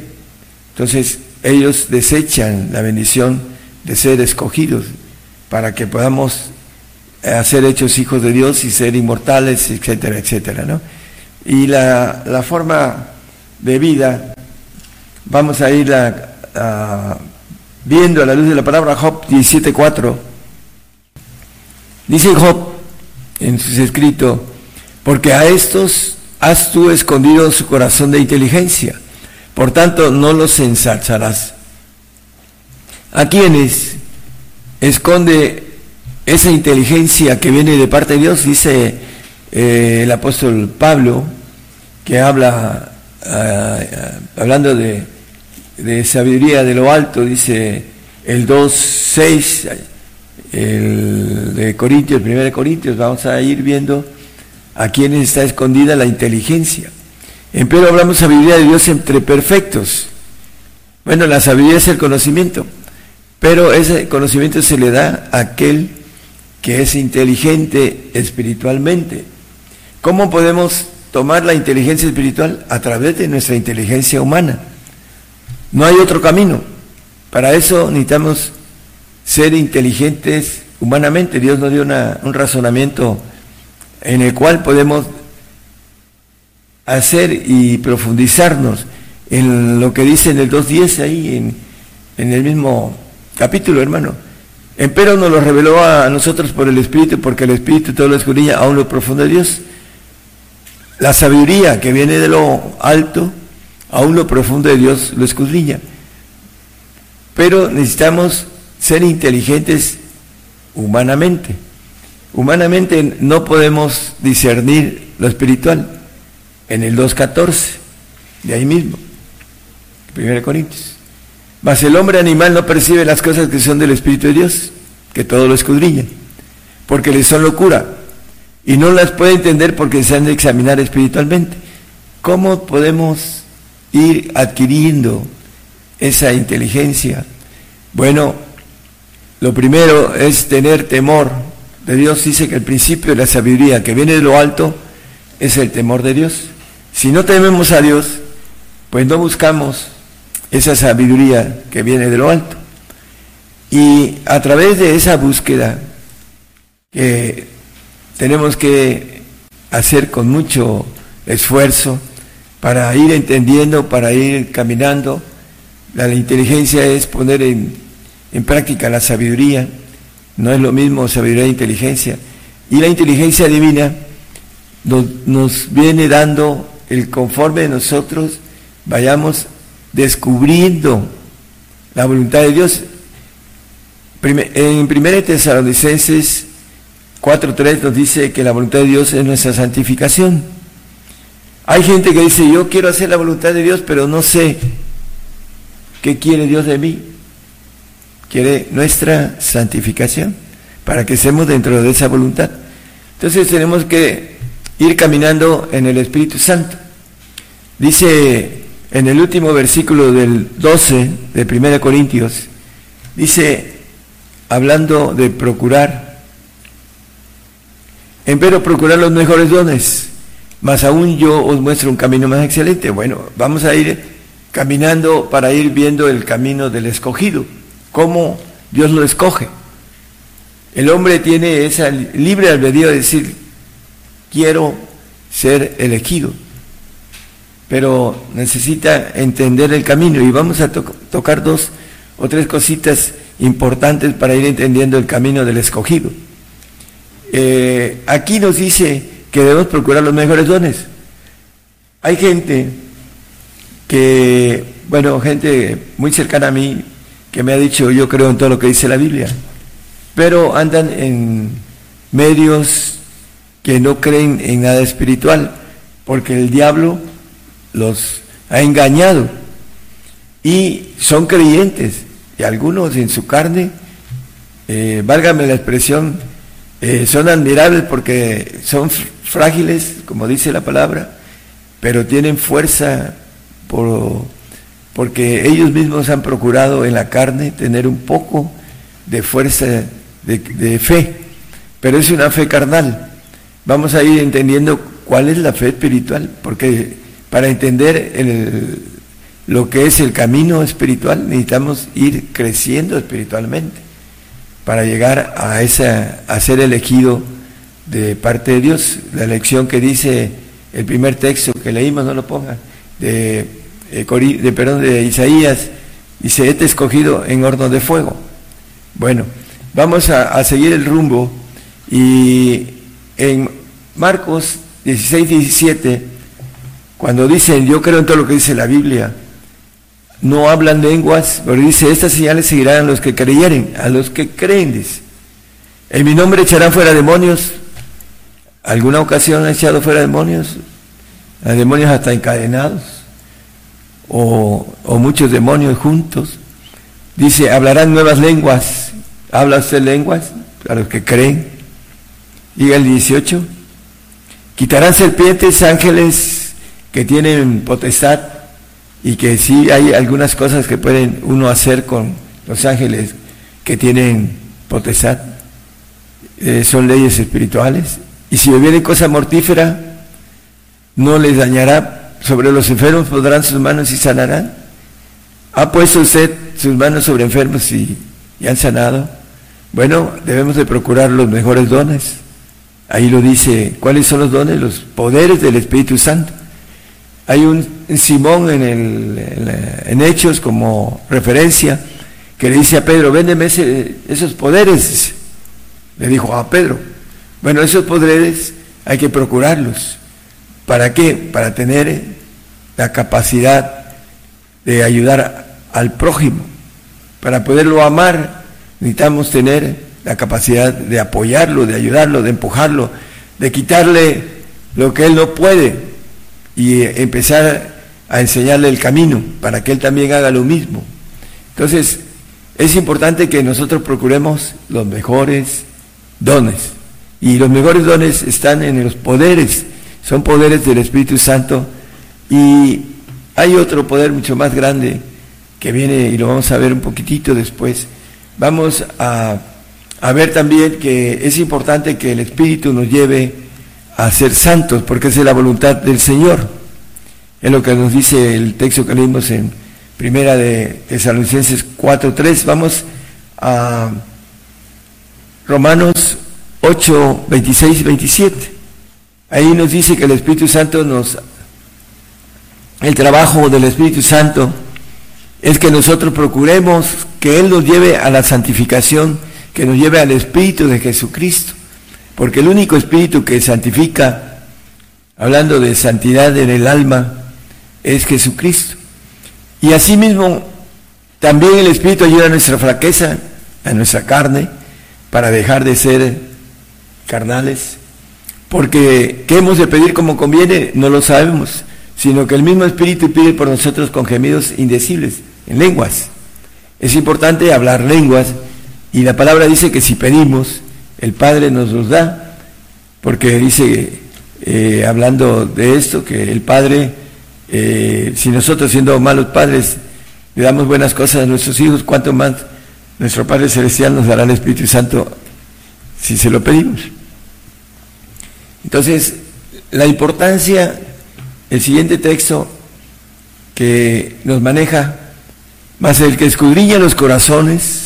Entonces ellos desechan la bendición de ser escogidos para que podamos ser hechos hijos de Dios y ser inmortales, etcétera, etcétera, ¿no? Y la, la forma de vida, vamos a ir viendo a la luz de la palabra Job 17.4. Dice Job en sus escritos, porque a estos has tú escondido su corazón de inteligencia, por tanto no los ensalzarás. ¿A quienes esconde esa inteligencia que viene de parte de Dios? Dice eh, el apóstol Pablo, que habla, ah, ah, hablando de de sabiduría de lo alto, dice el 2.6, el de Corintios, el 1 de Corintios, vamos a ir viendo a quienes está escondida la inteligencia. Empero hablamos sabiduría de Dios entre perfectos. Bueno, la sabiduría es el conocimiento, pero ese conocimiento se le da a aquel que es inteligente espiritualmente. ¿Cómo podemos tomar la inteligencia espiritual? A través de nuestra inteligencia humana. No hay otro camino. Para eso necesitamos ser inteligentes humanamente. Dios nos dio un razonamiento en el cual podemos hacer y profundizarnos en lo que dice en el 2.10 ahí, en, en, el mismo capítulo, hermano. Empero nos lo reveló a nosotros por el Espíritu, porque el Espíritu todo lo escudriña aún lo profundo de Dios. La sabiduría que viene de lo alto aún lo profundo de Dios lo escudriña. Pero necesitamos ser inteligentes humanamente. Humanamente no podemos discernir lo espiritual. En el 2.14, de ahí mismo, 1 Corintios. Mas el hombre animal no percibe las cosas que son del Espíritu de Dios, que todo lo escudriña, porque le son locura, y no las puede entender porque se han de examinar espiritualmente. ¿Cómo podemos ir adquiriendo esa inteligencia? Bueno, lo primero es tener temor de Dios. Dice que el principio de la sabiduría que viene de lo alto es el temor de Dios. Si no tememos a Dios, pues no buscamos esa sabiduría que viene de lo alto. Y a través de esa búsqueda que tenemos que hacer con mucho esfuerzo, para ir entendiendo, para ir caminando. La, inteligencia es poner en, práctica la sabiduría, no es lo mismo sabiduría e inteligencia. Y la inteligencia divina nos, nos viene dando el conforme nosotros vayamos descubriendo la voluntad de Dios. En 1 Tesalonicenses 4.3 nos dice que la voluntad de Dios es nuestra santificación. Hay gente que dice, yo quiero hacer la voluntad de Dios, pero no sé qué quiere Dios de mí. Quiere nuestra santificación para que estemos dentro de esa voluntad. Entonces tenemos que ir caminando en el Espíritu Santo. Dice en el último versículo del 12 de 1 Corintios, dice, hablando de procurar, empero procurar los mejores dones, más aún yo os muestro un camino más excelente. Bueno, vamos a ir caminando para ir viendo el camino del escogido, cómo Dios lo escoge. El hombre tiene esa libre albedrío de decir, quiero ser elegido, pero necesita entender el camino y vamos a tocar dos o tres cositas importantes para ir entendiendo el camino del escogido. Eh, aquí nos dice que debemos procurar los mejores dones. Hay gente que, bueno, gente muy cercana a mí que me ha dicho yo creo en todo lo que dice la Biblia, pero andan en medios que no creen en nada espiritual, porque el diablo los ha engañado y son creyentes, y algunos en su carne, eh, válgame la expresión, eh, son admirables porque son frágiles, como dice la palabra, pero tienen fuerza por, porque ellos mismos han procurado en la carne tener un poco de fuerza de, de fe, pero es una fe carnal. Vamos a ir entendiendo cuál es la fe espiritual, porque para entender lo que es el camino espiritual, necesitamos ir creciendo espiritualmente para llegar a, esa, a ser elegido de parte de Dios. La elección que dice el primer texto que leímos, no lo pongan, de, eh, de, perdón, de Isaías, dice, este escogido en horno de fuego. Bueno, vamos a, a seguir el rumbo y en Marcos 16, 17, cuando dicen, yo creo en todo lo que dice la Biblia, no hablan lenguas, pero dice, estas señales seguirán a los que creyeren, a los que creen, dice. En mi nombre echarán fuera demonios. ¿Alguna ocasión han echado fuera demonios? A demonios hasta encadenados. O, o muchos demonios juntos. Dice, hablarán nuevas lenguas. ¿Habla usted lenguas? A los que creen. Diga el 18. Quitarán serpientes, ángeles que tienen potestad y que sí hay algunas cosas que pueden uno hacer con los ángeles que tienen potestad, eh, son leyes espirituales, y si bebieren cosa mortífera, no les dañará, sobre los enfermos podrán sus manos y sanarán. ¿Ha puesto usted sus manos sobre enfermos y, y han sanado? Bueno, debemos de procurar los mejores dones. Ahí lo dice, ¿cuáles son los dones? Los poderes del Espíritu Santo. Hay un Simón en, Hechos como referencia que le dice a Pedro, véndeme esos poderes. Le dijo a Pedro, bueno, esos poderes hay que procurarlos. ¿Para qué? Para tener la capacidad de ayudar al prójimo. Para poderlo amar necesitamos tener la capacidad de apoyarlo, de ayudarlo, de empujarlo, de quitarle lo que él no puede y empezar a enseñarle el camino para que él también haga lo mismo. Entonces, es importante que nosotros procuremos los mejores dones. Y los mejores dones están en los poderes, son poderes del Espíritu Santo. Y hay otro poder mucho más grande que viene y lo vamos a ver un poquitito después. Vamos a, a ver también que es importante que el Espíritu nos lleve a ser santos, porque es la voluntad del Señor. Es lo que nos dice el texto que leímos en Primera de Tesalonicenses 4.3. Vamos a Romanos 8, 26 y 27. Ahí nos dice que el Espíritu Santo nos... El trabajo del Espíritu Santo es que nosotros procuremos que Él nos lleve a la santificación, que nos lleve al Espíritu de Jesucristo. Porque el único espíritu que santifica, hablando de santidad en el alma, es Jesucristo. Y asimismo, también el espíritu ayuda a nuestra flaqueza, a nuestra carne, para dejar de ser carnales, porque ¿qué hemos de pedir como conviene? No lo sabemos, sino que el mismo Espíritu pide por nosotros con gemidos indecibles, en lenguas. Es importante hablar lenguas y la palabra dice que si pedimos, el Padre nos los da, porque dice, eh, hablando de esto, que el Padre, eh, si nosotros siendo malos padres le damos buenas cosas a nuestros hijos, ¿cuánto más nuestro Padre Celestial nos dará el Espíritu Santo si se lo pedimos? Entonces, la importancia, el siguiente texto que nos maneja, ser el que escudriña los corazones,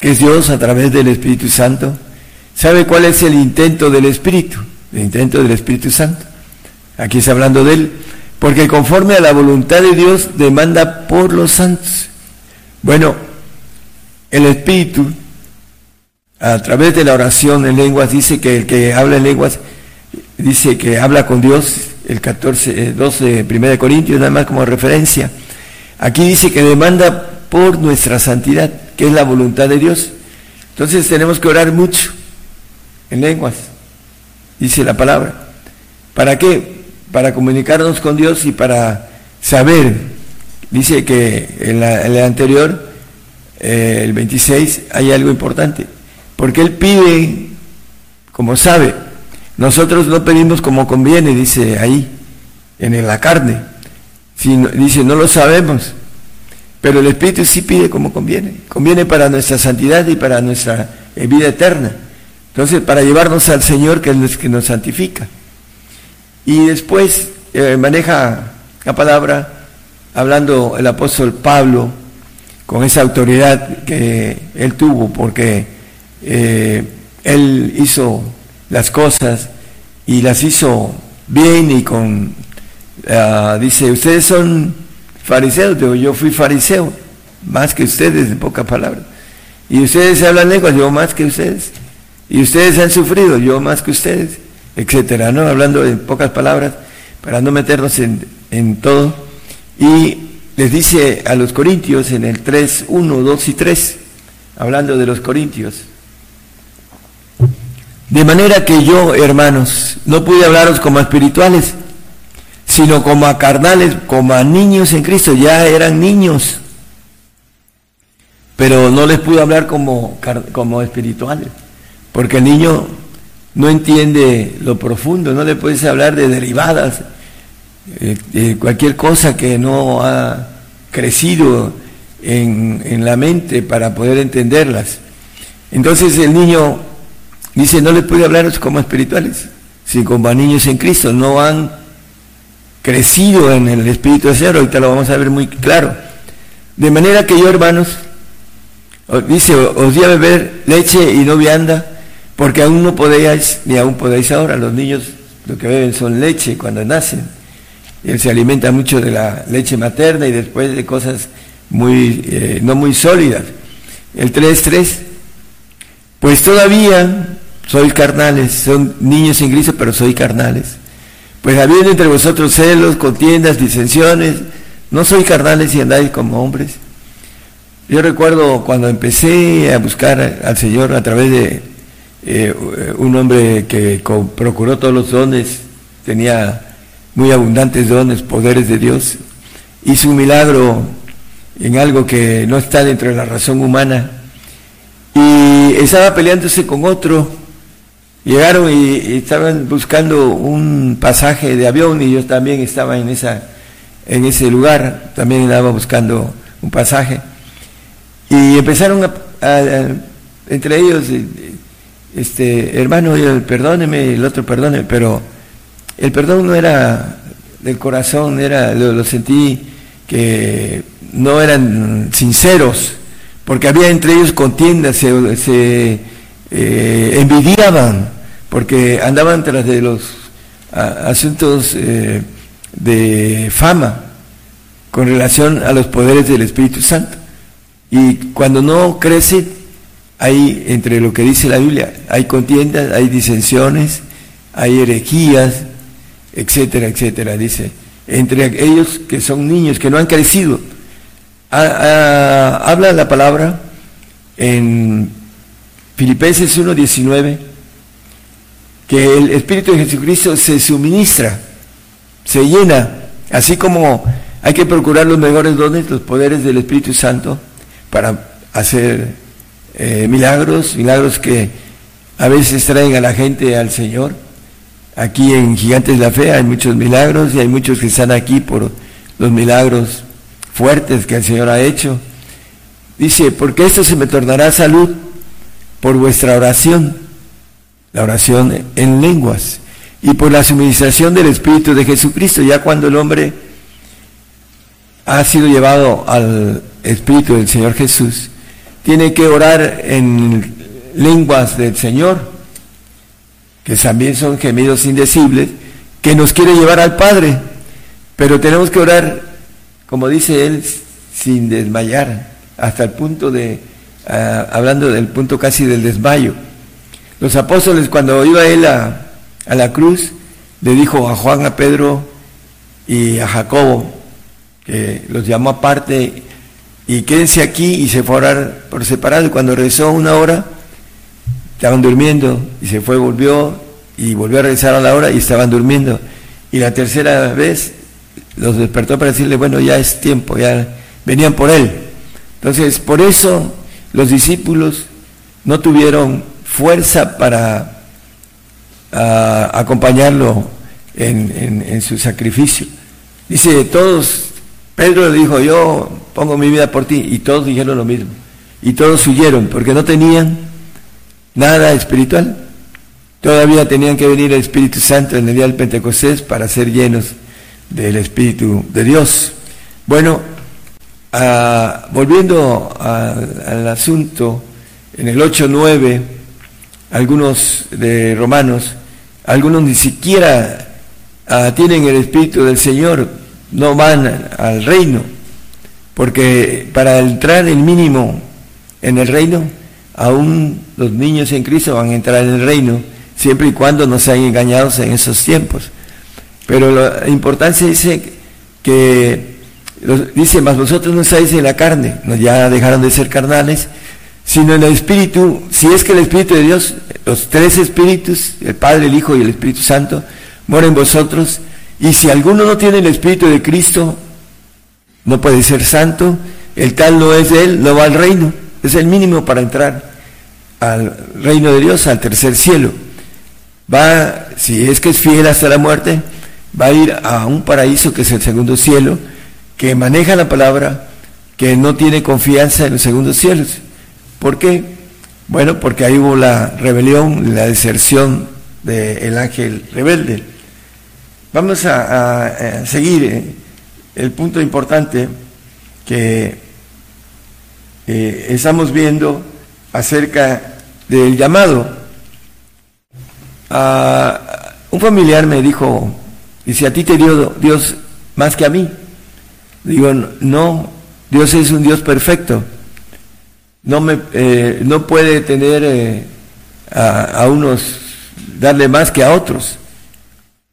que es Dios a través del Espíritu Santo, sabe cuál es el intento del Espíritu, el intento del Espíritu Santo. Aquí está hablando de él porque conforme a la voluntad de Dios demanda por los santos. Bueno, el Espíritu, a través de la oración en lenguas, dice que el que habla en lenguas, dice que habla con Dios, el 14, 12 de 1 Corintios, nada más como referencia. Aquí dice que demanda por nuestra santidad, que es la voluntad de Dios. Entonces tenemos que orar mucho en lenguas, dice la palabra. ¿Para qué? para comunicarnos con Dios y para saber. Dice que en, el anterior, eh, el 26, hay algo importante, porque Él pide como sabe. Nosotros no pedimos como conviene, dice ahí, en la carne. dice, no lo sabemos, pero el Espíritu sí pide como conviene. Conviene para nuestra santidad y para nuestra eh, vida eterna. Entonces, para llevarnos al Señor que es que nos santifica. Y después eh, maneja la palabra hablando el apóstol Pablo con esa autoridad que él tuvo, porque eh, él hizo las cosas y las hizo bien y con, ah, dice, ustedes son fariseos, yo, yo fui fariseo, más que ustedes, en pocas palabras. Y ustedes hablan lenguas, yo más que ustedes. Y ustedes han sufrido, yo más que ustedes etcétera, ¿no? Hablando en pocas palabras, para no meternos en, en todo. Y les dice a los corintios en el 3, 1, 2 y 3, hablando de los corintios. De manera que yo, hermanos, no pude hablaros como espirituales, sino como a carnales, como a niños en Cristo, ya eran niños, pero no les pude hablar como, como espirituales, porque el niño no entiende lo profundo, no le puedes hablar de derivadas, eh, de cualquier cosa que no ha crecido en, en, la mente para poder entenderlas. Entonces el niño dice, no le puede hablar como espirituales, sino como niños en Cristo, no han crecido en el Espíritu de Señor, ahorita lo vamos a ver muy claro. De manera que yo, hermanos, dice, os di a beber leche y no vianda, porque aún no podéis, ni aún podéis ahora, los niños lo que beben son leche cuando nacen. Él se alimenta mucho de la leche materna y después de cosas muy, eh, no muy sólidas. El 3.3, pues todavía sois carnales, son niños en Cristo, pero sois carnales. Pues habiendo entre vosotros celos, contiendas, disensiones, no sois carnales y andáis como hombres. Yo recuerdo cuando empecé a buscar al Señor a través de eh, un hombre que procuró todos los dones, tenía muy abundantes dones, poderes de Dios, hizo un milagro en algo que no está dentro de la razón humana y estaba peleándose con otro. Llegaron y, estaban buscando un pasaje de avión y yo también estaba en esa en ese lugar, también estaba buscando un pasaje. Y empezaron a, entre ellos este, hermano, perdóneme, el otro perdóneme, pero el perdón no era del corazón, era, lo, sentí que no eran sinceros, porque había entre ellos contiendas, se, eh, envidiaban, porque andaban tras de los asuntos eh, de fama con relación a los poderes del Espíritu Santo. Y cuando no crece, hay, entre lo que dice la Biblia, hay contiendas, hay disensiones, hay herejías, etcétera, etcétera, dice. Entre ellos que son niños, que no han crecido. habla la palabra en Filipenses 1.19, que el Espíritu de Jesucristo se suministra, se llena, así como hay que procurar los mejores dones, los poderes del Espíritu Santo para hacer eh, milagros, milagros que a veces traen a la gente al Señor. Aquí en Gigantes de la Fe hay muchos milagros y hay muchos que están aquí por los milagros fuertes que el Señor ha hecho. Dice, porque esto se me tornará salud por vuestra oración la oración en lenguas, y por la suministración del Espíritu de Jesucristo, ya cuando el hombre ha sido llevado al Espíritu del Señor Jesús, tiene que orar en lenguas del Señor, que también son gemidos indecibles, que nos quiere llevar al Padre, pero tenemos que orar, como dice él, sin desmayar, hasta el punto de, ah, hablando del punto casi del desmayo los apóstoles, cuando iba él a, la cruz, le dijo a Juan, a Pedro y a Jacobo, que los llamó aparte, y quédense aquí y se fue a orar por separado. Y cuando rezó una hora, estaban durmiendo, y se fue, volvió, y volvió a rezar a la hora y estaban durmiendo. Y la tercera vez los despertó para decirle, bueno, ya es tiempo, ya venían por él. Entonces, por eso los discípulos no tuvieron fuerza para acompañarlo en, su sacrificio. Dice, todos, Pedro le dijo, yo pongo mi vida por ti, y todos dijeron lo mismo. Y todos huyeron, porque no tenían nada espiritual. Todavía tenían que venir el Espíritu Santo en el día del Pentecostés para ser llenos del Espíritu de Dios. Bueno, ah, volviendo al asunto, en el 8.9, algunos de romanos, algunos ni siquiera ah, tienen el Espíritu del Señor, no van al reino, porque para entrar el mínimo en el reino, aún los niños en Cristo van a entrar en el reino, siempre y cuando no sean engañados en esos tiempos. Pero la importancia dice que, dice, más vosotros no estáis en la carne, ya dejaron de ser carnales, sino en el Espíritu, si es que el Espíritu de Dios, los tres Espíritus, el Padre, el Hijo y el Espíritu Santo, moran en vosotros, y si alguno no tiene el Espíritu de Cristo, no puede ser santo, el tal no es de él, no va al reino, es el mínimo para entrar al reino de Dios, al tercer cielo. Va, si es que es fiel hasta la muerte, va a ir a un paraíso que es el segundo cielo, que maneja la palabra, que no tiene confianza en los segundos cielos ¿Por qué? Bueno, porque ahí hubo la rebelión, la deserción del ángel rebelde. Vamos a, seguir eh, el punto importante que eh, estamos viendo acerca del llamado. un familiar me dijo, dice, a ti te dio Dios más que a mí. Digo, no, Dios es un Dios perfecto no, me, eh, no puede tener eh, a, unos, darle más que a otros.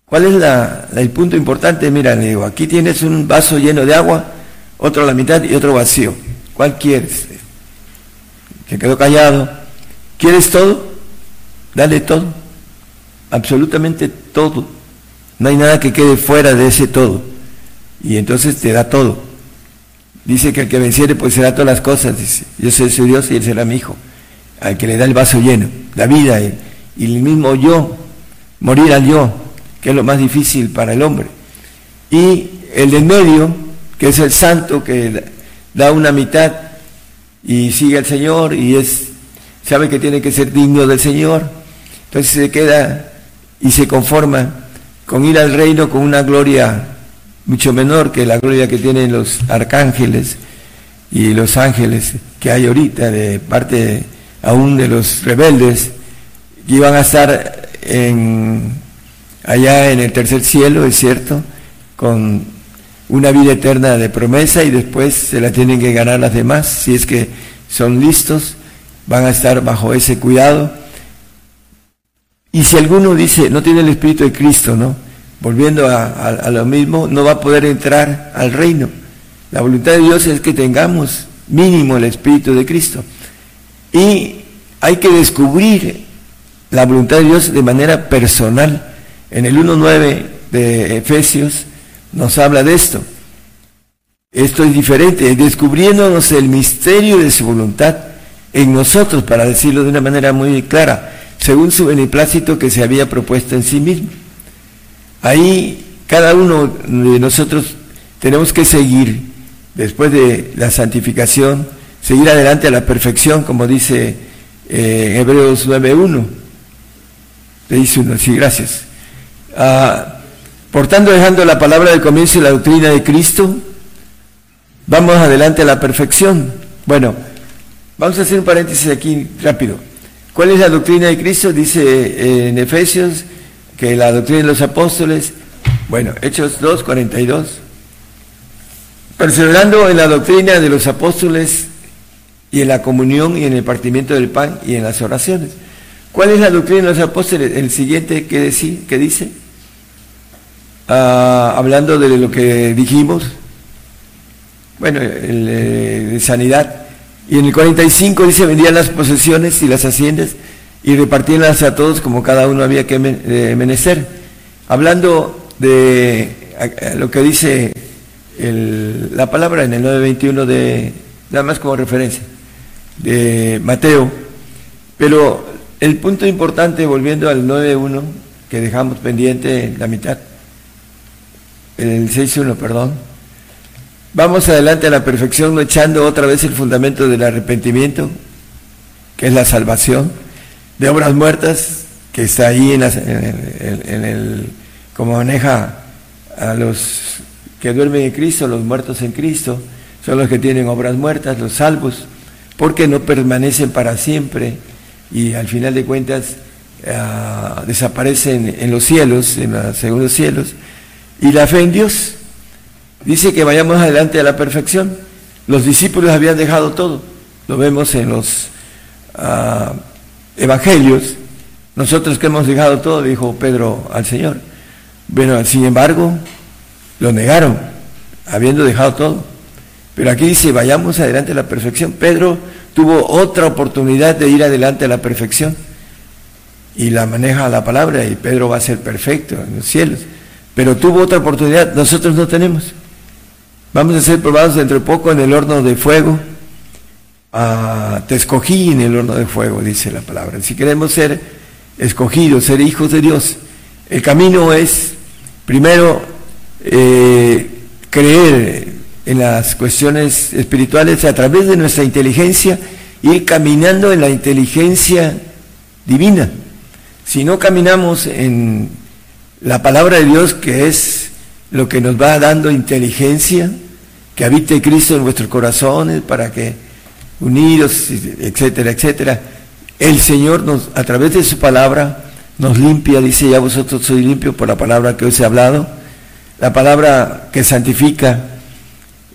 ¿Cuál es la, el punto importante? Mira, le digo, aquí tienes un vaso lleno de agua, otro a la mitad y otro vacío. ¿Cuál quieres? Se quedó callado. ¿Quieres todo? Dale todo. Absolutamente todo. No hay nada que quede fuera de ese todo. Y entonces te da todo. Dice que el que venciere pues será todas las cosas, dice. Yo soy su Dios y él será mi hijo. Al que le da el vaso lleno, la vida y, el mismo yo, morir al yo, que es lo más difícil para el hombre. Y el del medio, que es el santo que da una mitad y sigue al Señor y es sabe que tiene que ser digno del Señor. Entonces se queda y se conforma con ir al reino con una gloria mucho menor que la gloria que tienen los arcángeles y los ángeles que hay ahorita de parte aún de los rebeldes que iban a estar en, allá en el tercer cielo, es cierto, con una vida eterna de promesa y después se la tienen que ganar las demás, si es que son listos, van a estar bajo ese cuidado. Y si alguno dice, no tiene el Espíritu de Cristo, ¿no? Volviendo a, lo mismo, no va a poder entrar al reino. La voluntad de Dios es que tengamos mínimo el Espíritu de Cristo. Y hay que descubrir la voluntad de Dios de manera personal. En el 1.9 de Efesios nos habla de esto. Esto es diferente, descubriéndonos el misterio de su voluntad en nosotros, para decirlo de una manera muy clara, según su beneplácito que se había propuesto en sí mismo. Ahí cada uno de nosotros tenemos que seguir, después de la santificación, seguir adelante a la perfección, como dice eh, Hebreos 9.1. Le dice uno, sí, gracias. Ah, por tanto, dejando la palabra del comienzo y la doctrina de Cristo, vamos adelante a la perfección. Bueno, vamos a hacer un paréntesis aquí rápido. ¿Cuál es la doctrina de Cristo? Dice eh, en Efesios que la doctrina de los apóstoles, bueno, Hechos 2, 42. Perseverando en la doctrina de los apóstoles y en la comunión y en el partimiento del pan y en las oraciones. ¿Cuál es la doctrina de los apóstoles? El siguiente que, que dice, ah, hablando de lo que dijimos, bueno, eh, de sanidad. Y en el 45 dice, vendían las posesiones y las haciendas y repartíanlas a todos como cada uno había que eh, menester. Hablando de lo que dice la palabra en el 921 de, nada más como referencia, de Mateo. Pero el punto importante, volviendo al 9.1, que dejamos pendiente en la mitad, el 6.1, perdón, vamos adelante a la perfección, echando otra vez el fundamento del arrepentimiento, que es la salvación, de obras muertas, que está ahí en, en el, como maneja a los que duermen en Cristo, los muertos en Cristo, son los que tienen obras muertas, los salvos, porque no permanecen para siempre y al final de cuentas ah, desaparecen en los cielos, en los segundos cielos, y la fe en Dios dice que vayamos adelante a la perfección. Los discípulos habían dejado todo, lo vemos en los ah, evangelios, nosotros que hemos dejado todo, dijo Pedro al Señor. Bueno, sin embargo, lo negaron, habiendo dejado todo. Pero aquí dice, vayamos adelante a la perfección. Pedro tuvo otra oportunidad de ir adelante a la perfección y la maneja la palabra y Pedro va a ser perfecto en los cielos. Pero tuvo otra oportunidad, nosotros no tenemos. Vamos a ser probados dentro de poco en el horno de fuego. Ah, te escogí en el horno de fuego, dice la palabra. Si queremos ser escogidos, ser hijos de Dios, el camino es, primero, eh, creer en las cuestiones espirituales a través de nuestra inteligencia, ir caminando en la inteligencia divina. Si no caminamos en la palabra de Dios, que es lo que nos va dando inteligencia, que habite Cristo en vuestros corazones para que unidos, etcétera, etcétera, el Señor nos, a través de su palabra, nos limpia, dice, ya vosotros sois limpios por la palabra que os he hablado, la palabra que santifica,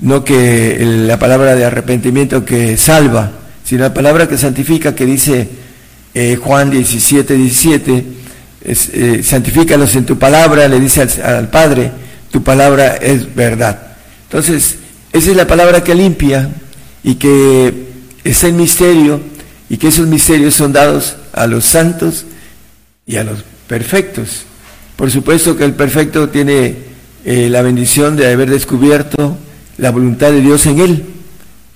no que la palabra de arrepentimiento que salva, sino la palabra que santifica, que dice eh, Juan 17, 17, es, eh, santifícalos en tu palabra, le dice al, Padre, tu palabra es verdad. Entonces, esa es la palabra que limpia y que es el misterio y que esos misterios son dados a los santos y a los perfectos. Por supuesto que el perfecto tiene eh, la bendición de haber descubierto la voluntad de Dios en él,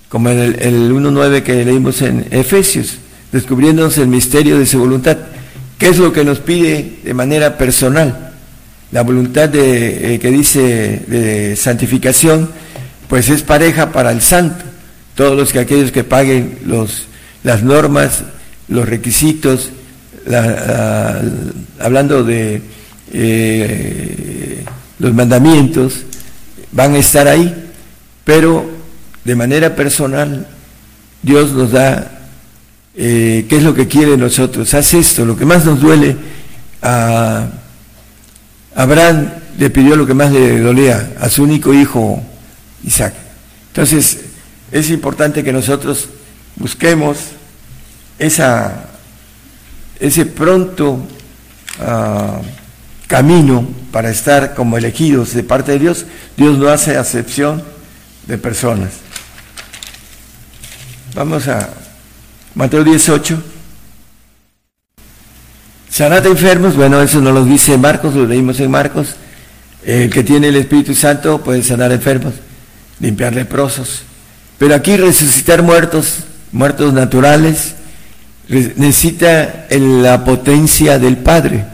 como en el, el 1.9 que leímos en Efesios, descubriéndonos el misterio de su voluntad. ¿Qué es lo que nos pide de manera personal? La voluntad de, eh, que dice de santificación, pues es pareja para el santo. Todos los que aquellos que paguen los, las normas, los requisitos, hablando de eh, los mandamientos, van a estar ahí pero de manera personal Dios nos da eh, qué es lo que quiere nosotros. Haz esto, lo que más nos duele. A Abraham le pidió lo que más le dolía a su único hijo Isaac. Entonces es importante que nosotros busquemos ese pronto ah, camino para estar como elegidos de parte de Dios. Dios no hace acepción de personas. Vamos a Mateo 18. Sanad enfermos, bueno, eso no lo dice Marcos, lo leímos en Marcos. El que tiene el Espíritu Santo puede sanar enfermos, limpiar leprosos. Pero aquí resucitar muertos, muertos naturales, necesita la potencia del Padre.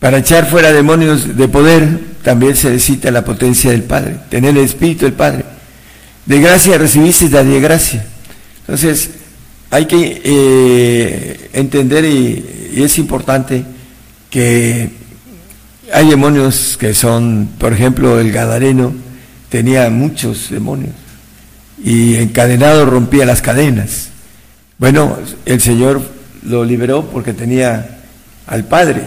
Para echar fuera demonios de poder también se necesita la potencia del Padre, tener el Espíritu del Padre. De gracia recibiste de gracia. Entonces, hay que eh, entender y, y, es importante que hay demonios que son, por ejemplo, el Gadareno tenía muchos demonios y encadenado rompía las cadenas. Bueno, el Señor lo liberó porque tenía al Padre.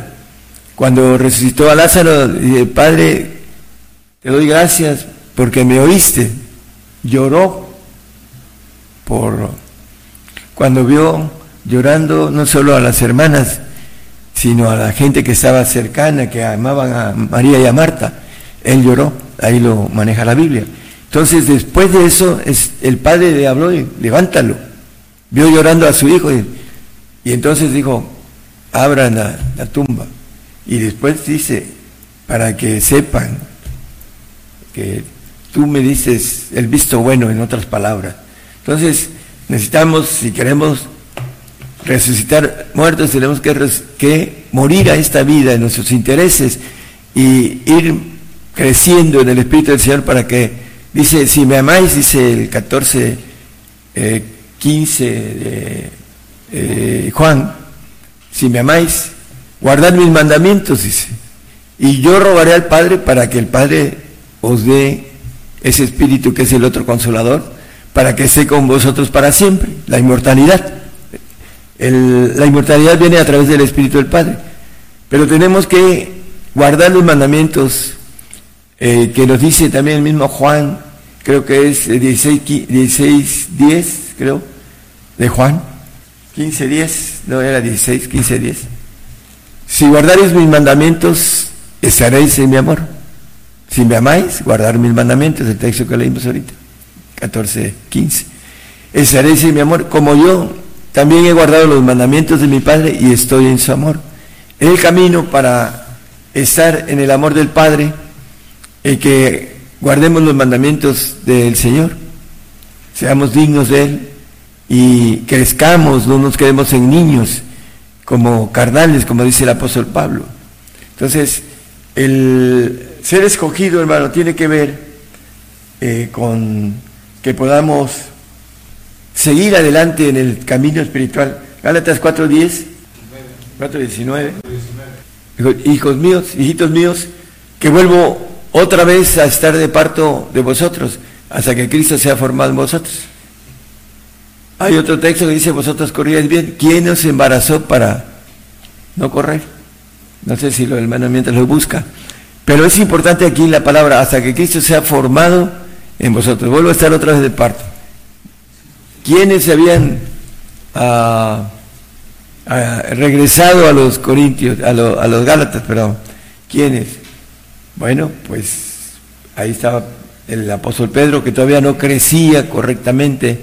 Cuando resucitó a Lázaro, el Padre, te doy gracias porque me oíste. Lloró por cuando vio llorando no solo a las hermanas, sino a la gente que estaba cercana, que amaban a María y a Marta. Él lloró, ahí lo maneja la Biblia. Entonces, después de eso, es, el padre le habló y levántalo vio llorando a su hijo y, entonces dijo, abran la, tumba. Y después dice, para que sepan que tú me dices el visto bueno, en otras palabras. Entonces, necesitamos, si queremos resucitar muertos, tenemos que, que morir a esta vida, en nuestros intereses, y ir creciendo en el Espíritu del Señor para que, dice, si me amáis, dice el 14, eh, 15 de eh, Juan, si me amáis, guardad mis mandamientos, dice, y yo rogaré al Padre para que el Padre os dé ese espíritu que es el otro consolador, para que esté con vosotros para siempre, la inmortalidad. la inmortalidad viene a través del Espíritu del Padre, pero tenemos que guardar los mandamientos eh, que nos dice también el mismo Juan, creo que es 16, 16 10, creo, de Juan, 15, 10, no era 16, 15, 10. Si guardaréis mis mandamientos, estaréis en mi amor. Si me amáis, guardar mis mandamientos, el texto que leímos ahorita, 14, 15. Estaréis en mi amor, como yo también he guardado los mandamientos de mi Padre y estoy en su amor. El camino para estar en el amor del Padre, el que guardemos los mandamientos del Señor, seamos dignos de Él, y crezcamos, no nos quedemos en niños como carnales, como dice el apóstol Pablo. Entonces, el ser escogido, hermano, tiene que ver eh, con que podamos seguir adelante en el camino espiritual. Gálatas 4.10, 4.19. Hijos míos, hijitos míos, que vuelvo otra vez a estar de parto de vosotros, hasta que Cristo sea formado en vosotros. Hay otro texto que dice, vosotros corríais bien. ¿Quién os embarazó para no correr? No sé si lo del mientras lo busca. Pero es importante aquí la palabra, hasta que Cristo sea formado en vosotros. Vuelvo a estar otra vez de parto. ¿Quiénes se habían ah, ah, regresado a los corintios, a, a los gálatas, perdón? ¿Quiénes? Bueno, pues ahí estaba el apóstol Pedro, que todavía no crecía correctamente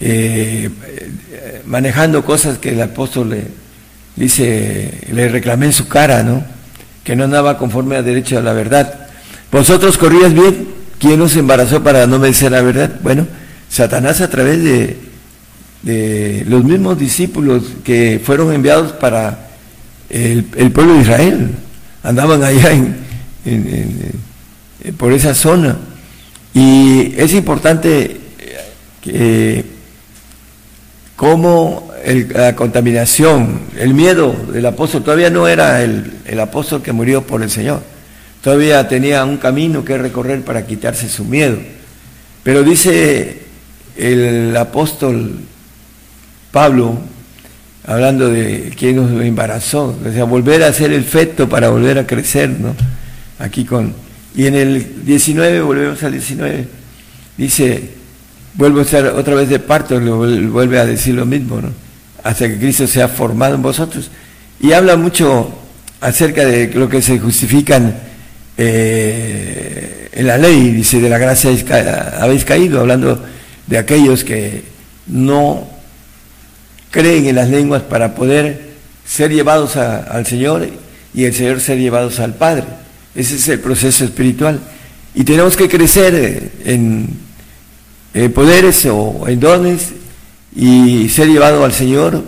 eh, manejando cosas que el apóstol le dice, le reclamé en su cara, ¿no? Que no andaba conforme a derecho a la verdad. Vosotros corrías bien, ¿quién os embarazó para no vencer la verdad? Bueno, Satanás a través de, los mismos discípulos que fueron enviados para el, pueblo de Israel, andaban allá por esa zona. Y es importante que cómo la contaminación, el miedo del apóstol, todavía no era el, el, apóstol que murió por el Señor, todavía tenía un camino que recorrer para quitarse su miedo. Pero dice el apóstol Pablo, hablando de quien nos embarazó, o sea, volver a ser el feto para volver a crecer, ¿no? Aquí con... Y en el 19, volvemos al 19, dice, vuelvo a estar otra vez de parto, vuelve a decir lo mismo, ¿no? Hasta que Cristo sea formado en vosotros. Y habla mucho acerca de lo que se justifican eh, en la ley, dice, de la gracia habéis caído, hablando de aquellos que no creen en las lenguas para poder ser llevados al Señor y el Señor ser llevados al Padre. Ese es el proceso espiritual. Y tenemos que crecer en, poderes o en dones y ser llevado al Señor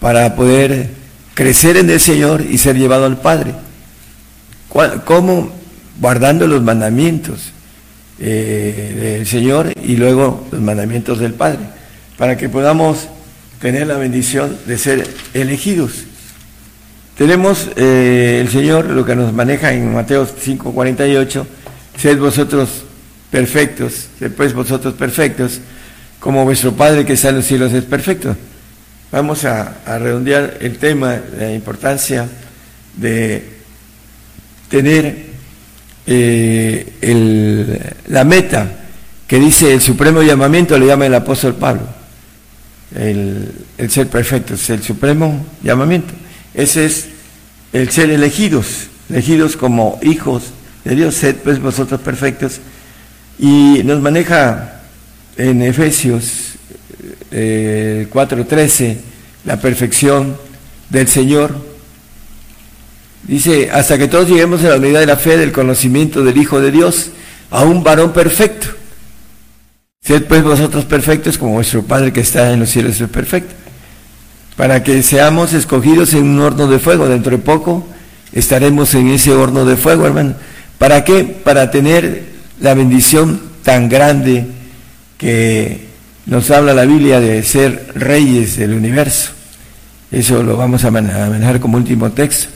para poder crecer en el Señor y ser llevado al Padre. ¿Cómo? Guardando los mandamientos eh, del Señor y luego los mandamientos del Padre, para que podamos tener la bendición de ser elegidos. Tenemos eh, el Señor lo que nos maneja en Mateo 5:48, sed vosotros perfectos, sed pues vosotros perfectos, como vuestro Padre que está en los cielos es perfecto. Vamos a, redondear el tema, la importancia de tener eh, la meta que dice el supremo llamamiento, le llama el apóstol Pablo el, ser perfecto, es el supremo llamamiento. Ese es el ser elegidos, elegidos como hijos de Dios, sed pues vosotros perfectos. Y nos maneja en Efesios 4:13 eh, la perfección del Señor. Dice, hasta que todos lleguemos a la unidad de la fe, del conocimiento del Hijo de Dios, a un varón perfecto Sed pues vosotros perfectos como vuestro Padre que está en los cielos es perfecto. Para que seamos escogidos en un horno de fuego. Dentro de poco estaremos en ese horno de fuego, hermano. ¿Para qué? Para tener la bendición tan grande que nos habla la Biblia de ser reyes del universo. Eso lo vamos a manejar como último texto.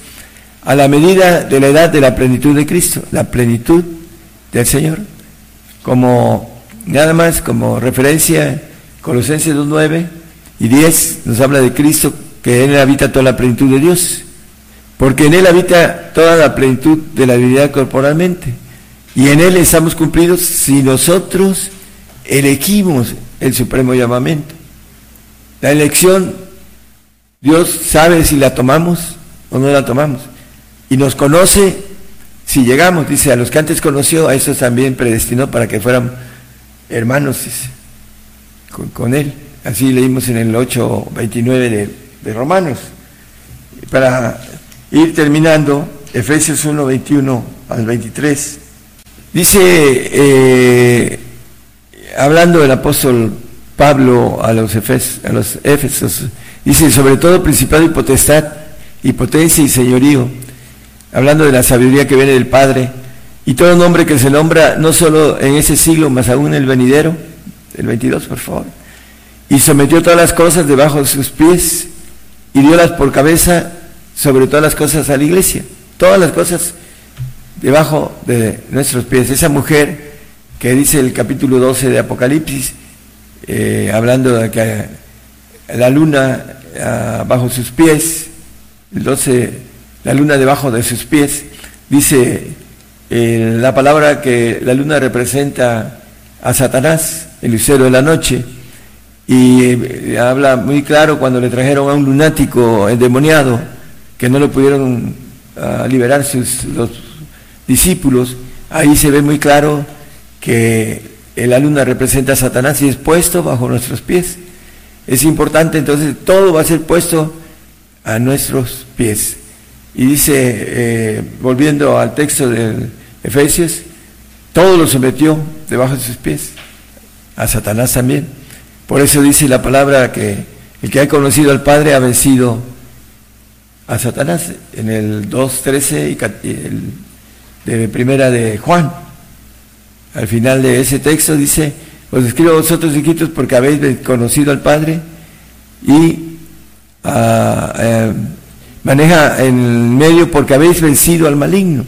A la medida de la edad de la plenitud de Cristo, la plenitud del Señor, como Nada más como referencia, Colosenses 2, 9 y 10 nos habla de Cristo, que en él habita toda la plenitud de Dios, porque en él habita toda la plenitud de la divinidad corporalmente, y en él estamos cumplidos si nosotros elegimos el supremo llamamiento. La elección, Dios sabe si la tomamos o no la tomamos, y nos conoce si llegamos, dice, a los que antes conoció, a esos también predestinó para que fueran hermanos con, él. Así leímos en el 8.29 de, de Romanos. Para ir terminando, Efesios 1, 21 al 23, dice, eh, hablando del apóstol Pablo a los, Efes, a los Éfesos, dice, sobre todo principado y potestad, y potencia y señorío, hablando de la sabiduría que viene del Padre, y todo nombre que se nombra, no solo en ese siglo, más aún en el venidero, el 22, por favor. Y sometió todas las cosas debajo de sus pies y diolas por cabeza sobre todas las cosas a la iglesia. Todas las cosas debajo de nuestros pies. Esa mujer que dice el capítulo 12 de Apocalipsis, eh, hablando de que la luna ah, bajo sus pies, el 12, la luna debajo de sus pies, dice la palabra que la luna representa a Satanás, el lucero de la noche, y eh, habla muy claro cuando le trajeron a un lunático endemoniado, que no lo pudieron ah, liberar sus, los discípulos, ahí se ve muy claro que la luna representa a Satanás y es puesto bajo nuestros pies. Es importante, entonces todo va a ser puesto a nuestros pies. Y dice, eh, volviendo al texto del Efesios, todo lo sometió debajo de sus pies, a Satanás también. Por eso dice la palabra que el que ha conocido al Padre ha vencido a Satanás en el 2.13 y el de primera de Juan. Al final de ese texto dice, os escribo a vosotros hijitos porque habéis conocido al Padre y ah, eh, maneja en medio porque habéis vencido al maligno.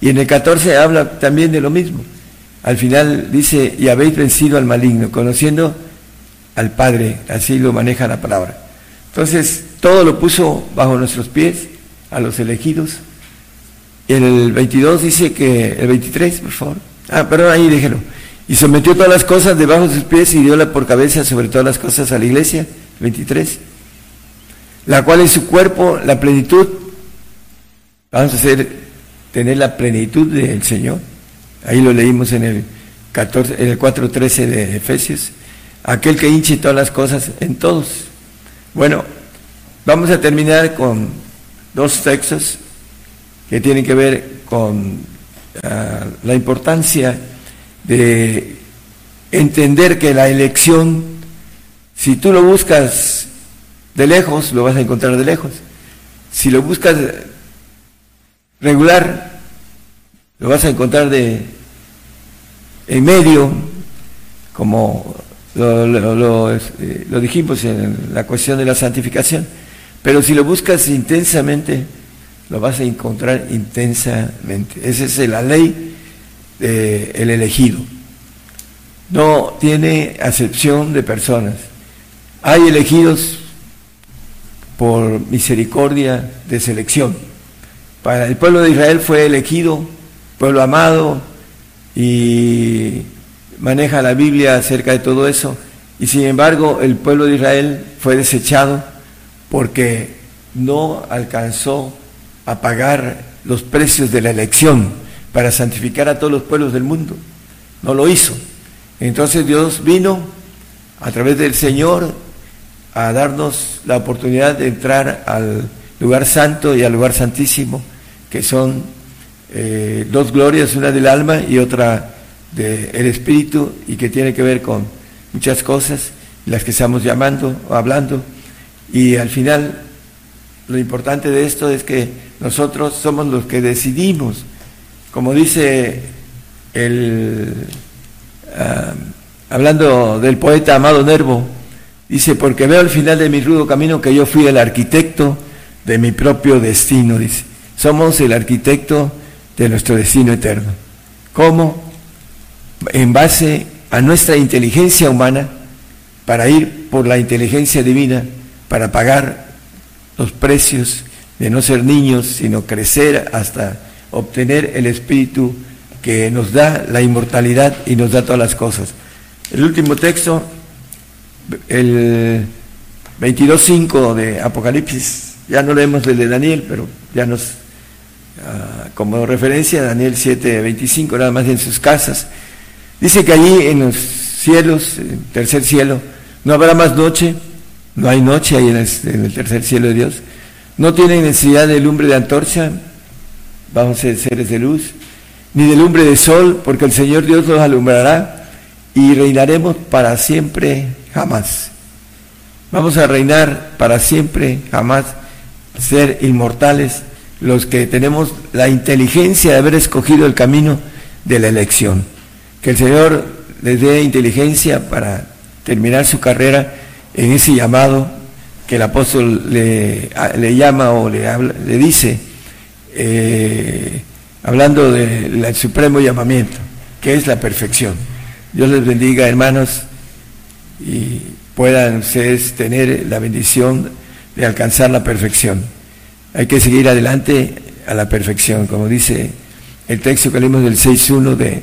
Y en el 14 habla también de lo mismo. Al final dice, y habéis vencido al maligno, conociendo al Padre, así lo maneja la palabra. Entonces, todo lo puso bajo nuestros pies, a los elegidos. El 22 dice que, el 23, por favor. Ah, perdón, ahí déjelo. Y sometió todas las cosas debajo de sus pies y dio por cabeza sobre todas las cosas a la iglesia, 23. La cual es su cuerpo, la plenitud. Vamos a hacer tener la plenitud del Señor. Ahí lo leímos en el, 14, en el 4.13 de Efesios. Aquel que hinche todas las cosas en todos. Bueno, vamos a terminar con dos textos que tienen que ver con ah, la importancia de entender que la elección, si tú lo buscas de lejos, lo vas a encontrar de lejos. Si lo buscas regular, lo vas a encontrar de en medio, como lo, eh, lo, dijimos en la cuestión de la santificación. Pero si lo buscas intensamente, lo vas a encontrar intensamente. Esa es la ley del elegido. No tiene acepción de personas. Hay elegidos por misericordia de selección. Para el pueblo de Israel fue elegido, pueblo amado, y maneja la Biblia acerca de todo eso. Y sin embargo, el pueblo de Israel fue desechado porque no alcanzó a pagar los precios de la elección para santificar a todos los pueblos del mundo. No lo hizo. Entonces Dios vino a través del Señor a darnos la oportunidad de entrar al lugar santo y al lugar santísimo, que son eh, dos glorias, una del alma y otra del espíritu, y que tiene que ver con muchas cosas, las que estamos llamando o hablando, y al final lo importante de esto es que nosotros somos los que decidimos, como dice el, ah, hablando del poeta Amado Nervo, Dice, porque veo al final de mi rudo camino que yo fui el arquitecto de mi propio destino, dice. Somos el arquitecto de nuestro destino eterno. ¿Cómo? En base a nuestra inteligencia humana, para ir por la inteligencia divina, para pagar los precios de no ser niños, sino crecer hasta obtener el espíritu que nos da la inmortalidad y nos da todas las cosas. El último texto el 22.5 de Apocalipsis, ya no leemos el de Daniel, pero ya nos, ah, como referencia, Daniel 7.25, nada más en sus casas, dice que allí en los cielos, en el tercer cielo, no habrá más noche, no hay noche ahí en el, tercer cielo de Dios, no tienen necesidad de lumbre de antorcha, vamos a ser seres de luz, ni de lumbre de sol, porque el Señor Dios los alumbrará y reinaremos para siempre jamás. Vamos a reinar para siempre, jamás ser inmortales los que tenemos la inteligencia de haber escogido el camino de la elección. Que el Señor les dé inteligencia para terminar su carrera en ese llamado que el apóstol le, llama o le, habla, le dice, eh, hablando del supremo llamamiento, que es la perfección. Dios les bendiga, hermanos y puedan ustedes tener la bendición de alcanzar la perfección. Hay que seguir adelante a la perfección, como dice el texto que leímos del 6.1 de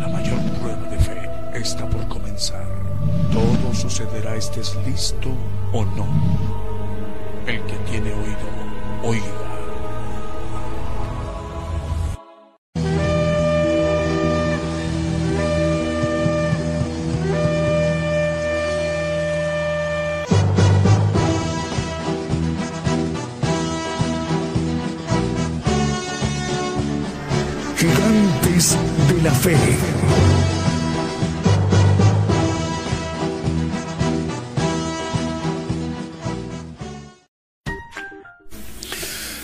La mayor prueba de fe está por comenzar. Todo sucederá estés listo o no. El que tiene oído, oiga. Fe.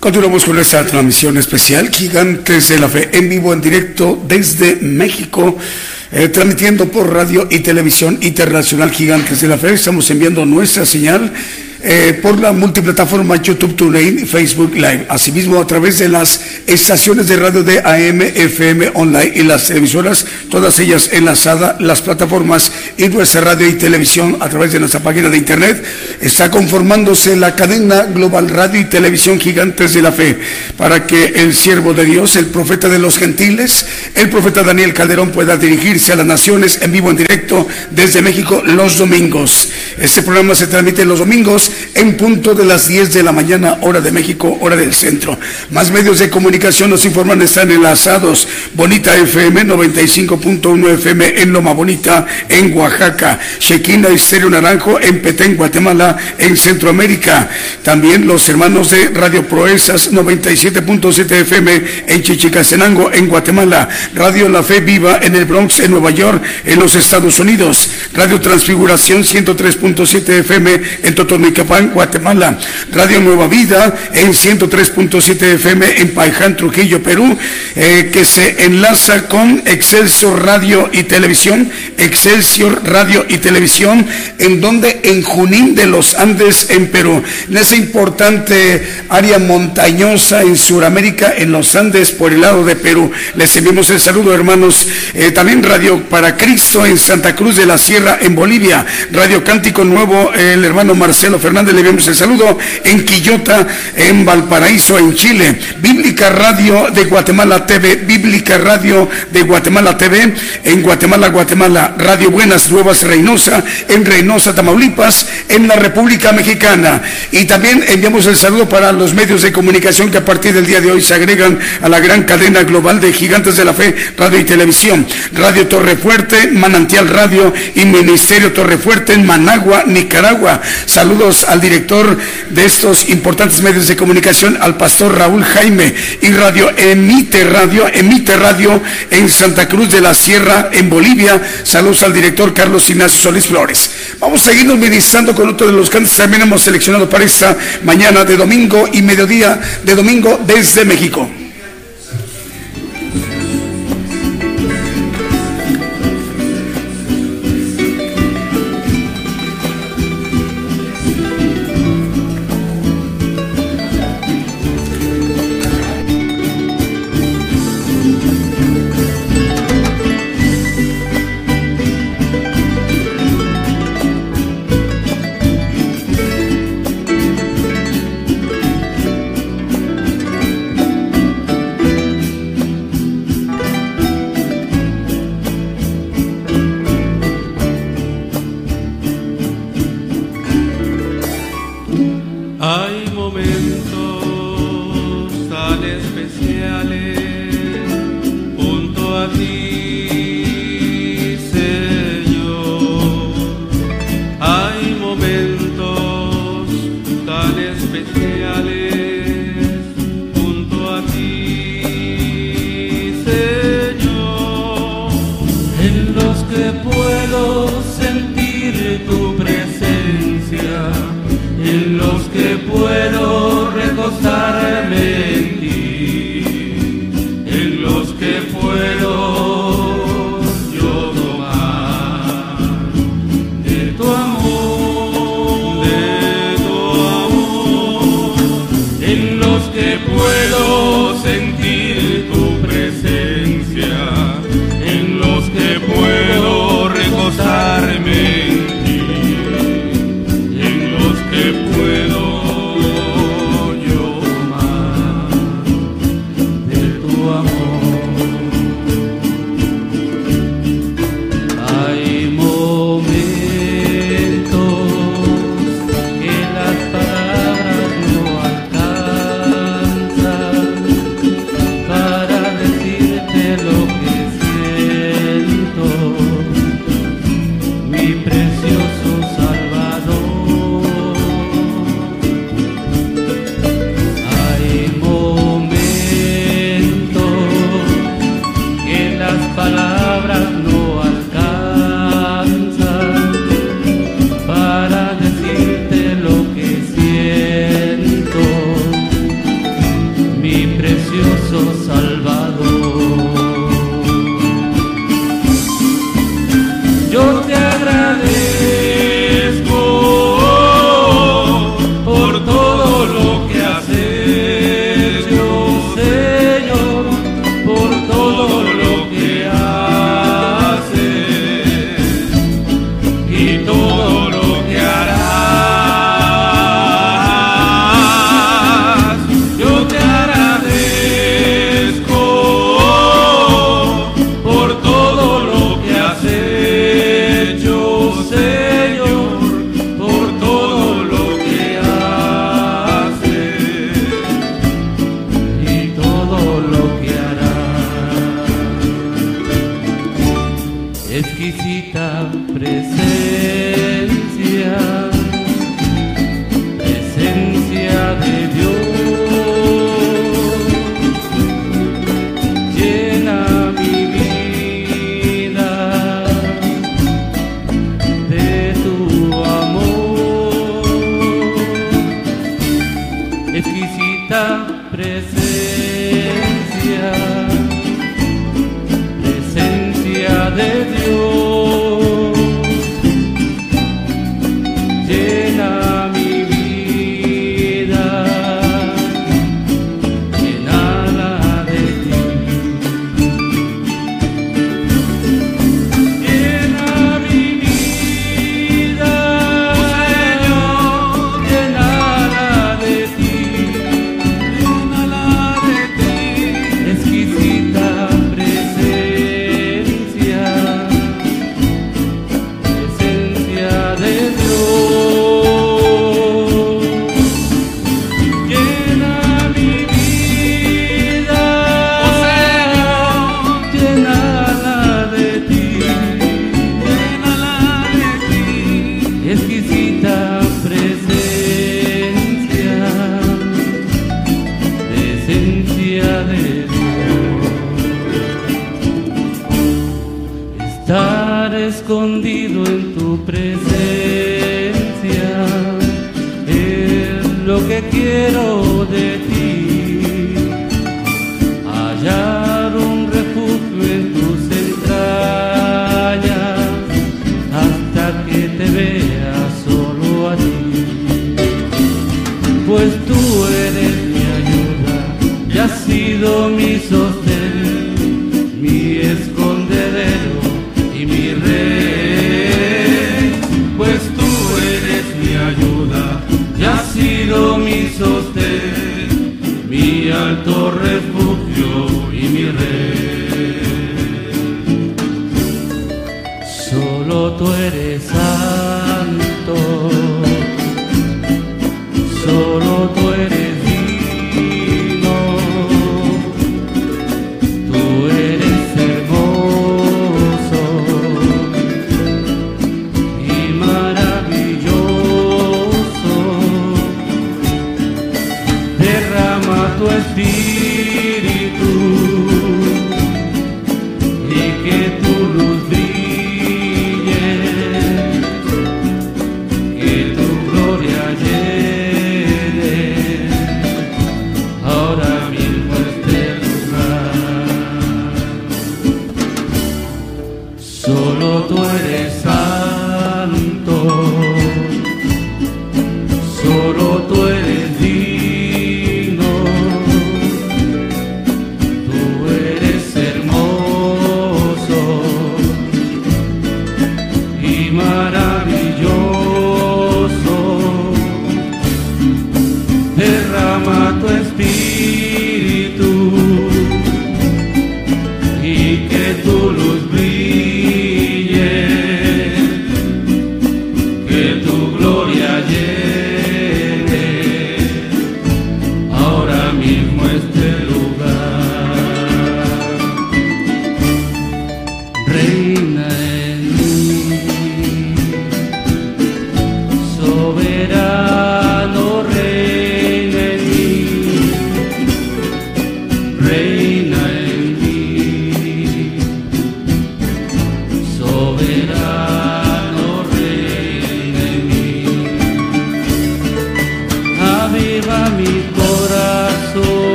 Continuamos con esta transmisión especial, Gigantes de la Fe, en vivo, en directo desde México, eh, transmitiendo por radio y televisión internacional Gigantes de la Fe. Estamos enviando nuestra señal eh, por la multiplataforma YouTube TuneIn y Facebook Live. Asimismo, a través de las estaciones de radio de AM, FM, online y las televisoras, todas ellas enlazadas, las plataformas y nuestra radio y televisión a través de nuestra página de internet, está conformándose la cadena global radio y televisión gigantes de la fe para que el siervo de Dios, el profeta de los gentiles, el profeta Daniel Calderón pueda dirigirse a las naciones en vivo en directo desde México los domingos. Este programa se transmite los domingos en punto de las 10 de la mañana, hora de México, hora del centro. Más medios de comunicación nos informan, están enlazados. Bonita FM 95.1 FM en Loma Bonita, en Oaxaca. Shequina Estéreo Naranjo en Petén, Guatemala, en Centroamérica. También los hermanos de Radio Proezas 97.7 FM en Chichicastenango, en Guatemala. Radio La Fe Viva en el Bronx, en Nueva York, en los Estados Unidos. Radio Transfiguración 103.7 FM en Totonicapán, Guatemala. Radio Nueva Vida en 103.7 FM en Paiján, Trujillo, Perú, eh, que se enlaza con Excelsior Radio y Televisión. Excelsior Radio y Televisión, en donde en Junín de los Andes, en Perú. En esa importante área montañosa en Sudamérica, en los Andes, por el lado de Perú. Les enviamos el saludo, hermanos. Eh, también Radio para Cristo en Santa Cruz de la Sierra, en Bolivia. Radio Cántico Nuevo, el hermano Marcelo Fernández, le enviamos el saludo. En Quillota, en Valparaíso, en Chile. Bíblica Radio de Guatemala TV, Bíblica Radio de Guatemala TV, en Guatemala, Guatemala. Radio Buenas Nuevas Reynosa, en Reynosa, Tamaulipas, en la República Mexicana. Y también enviamos el saludo para los medios de comunicación que a partir del día de hoy se agregan a la gran cadena global de Gigantes de la Fe, Radio y Televisión. Radio Torrefuerte, Manantial Radio y Ministerio Torrefuerte en Managua, Nicaragua. Saludos al director de estos importantes medios de comunicación, al pastor Raúl Jaime. Y Radio Emite Radio, Emite Radio en Santa Cruz de la Sierra, en Bolivia. Saludos al director Carlos Ignacio Solís Flores. Vamos a seguirnos ministrando con otro de los cantos también hemos seleccionado para esta mañana de domingo y mediodía de domingo desde México. exquisita presencia.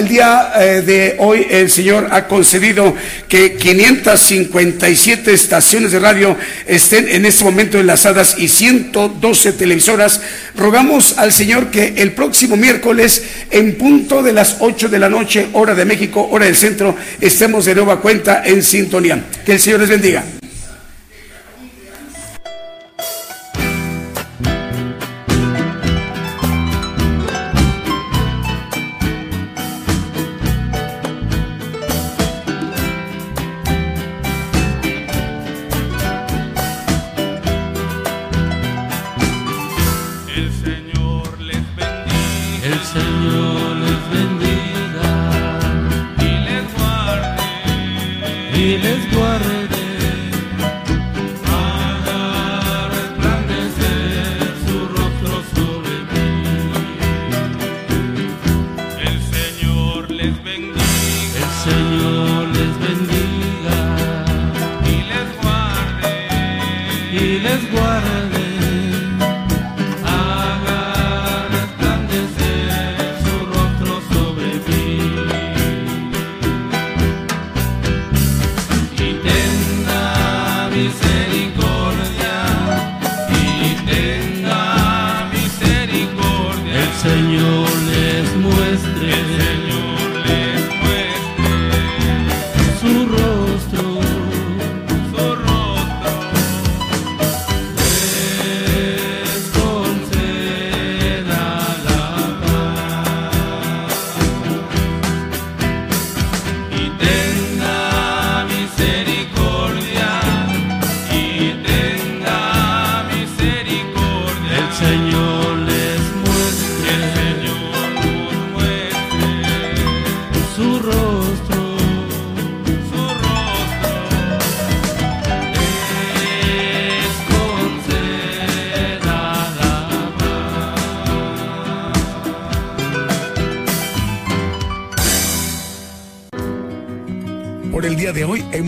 El día eh, de hoy el Señor ha concedido que 557 estaciones de radio estén en este momento enlazadas y 112 televisoras, rogamos al Señor que el próximo miércoles, en punto de las 8 de la noche, hora de México, hora del centro, estemos de nueva cuenta en sintonía. Que el Señor les bendiga.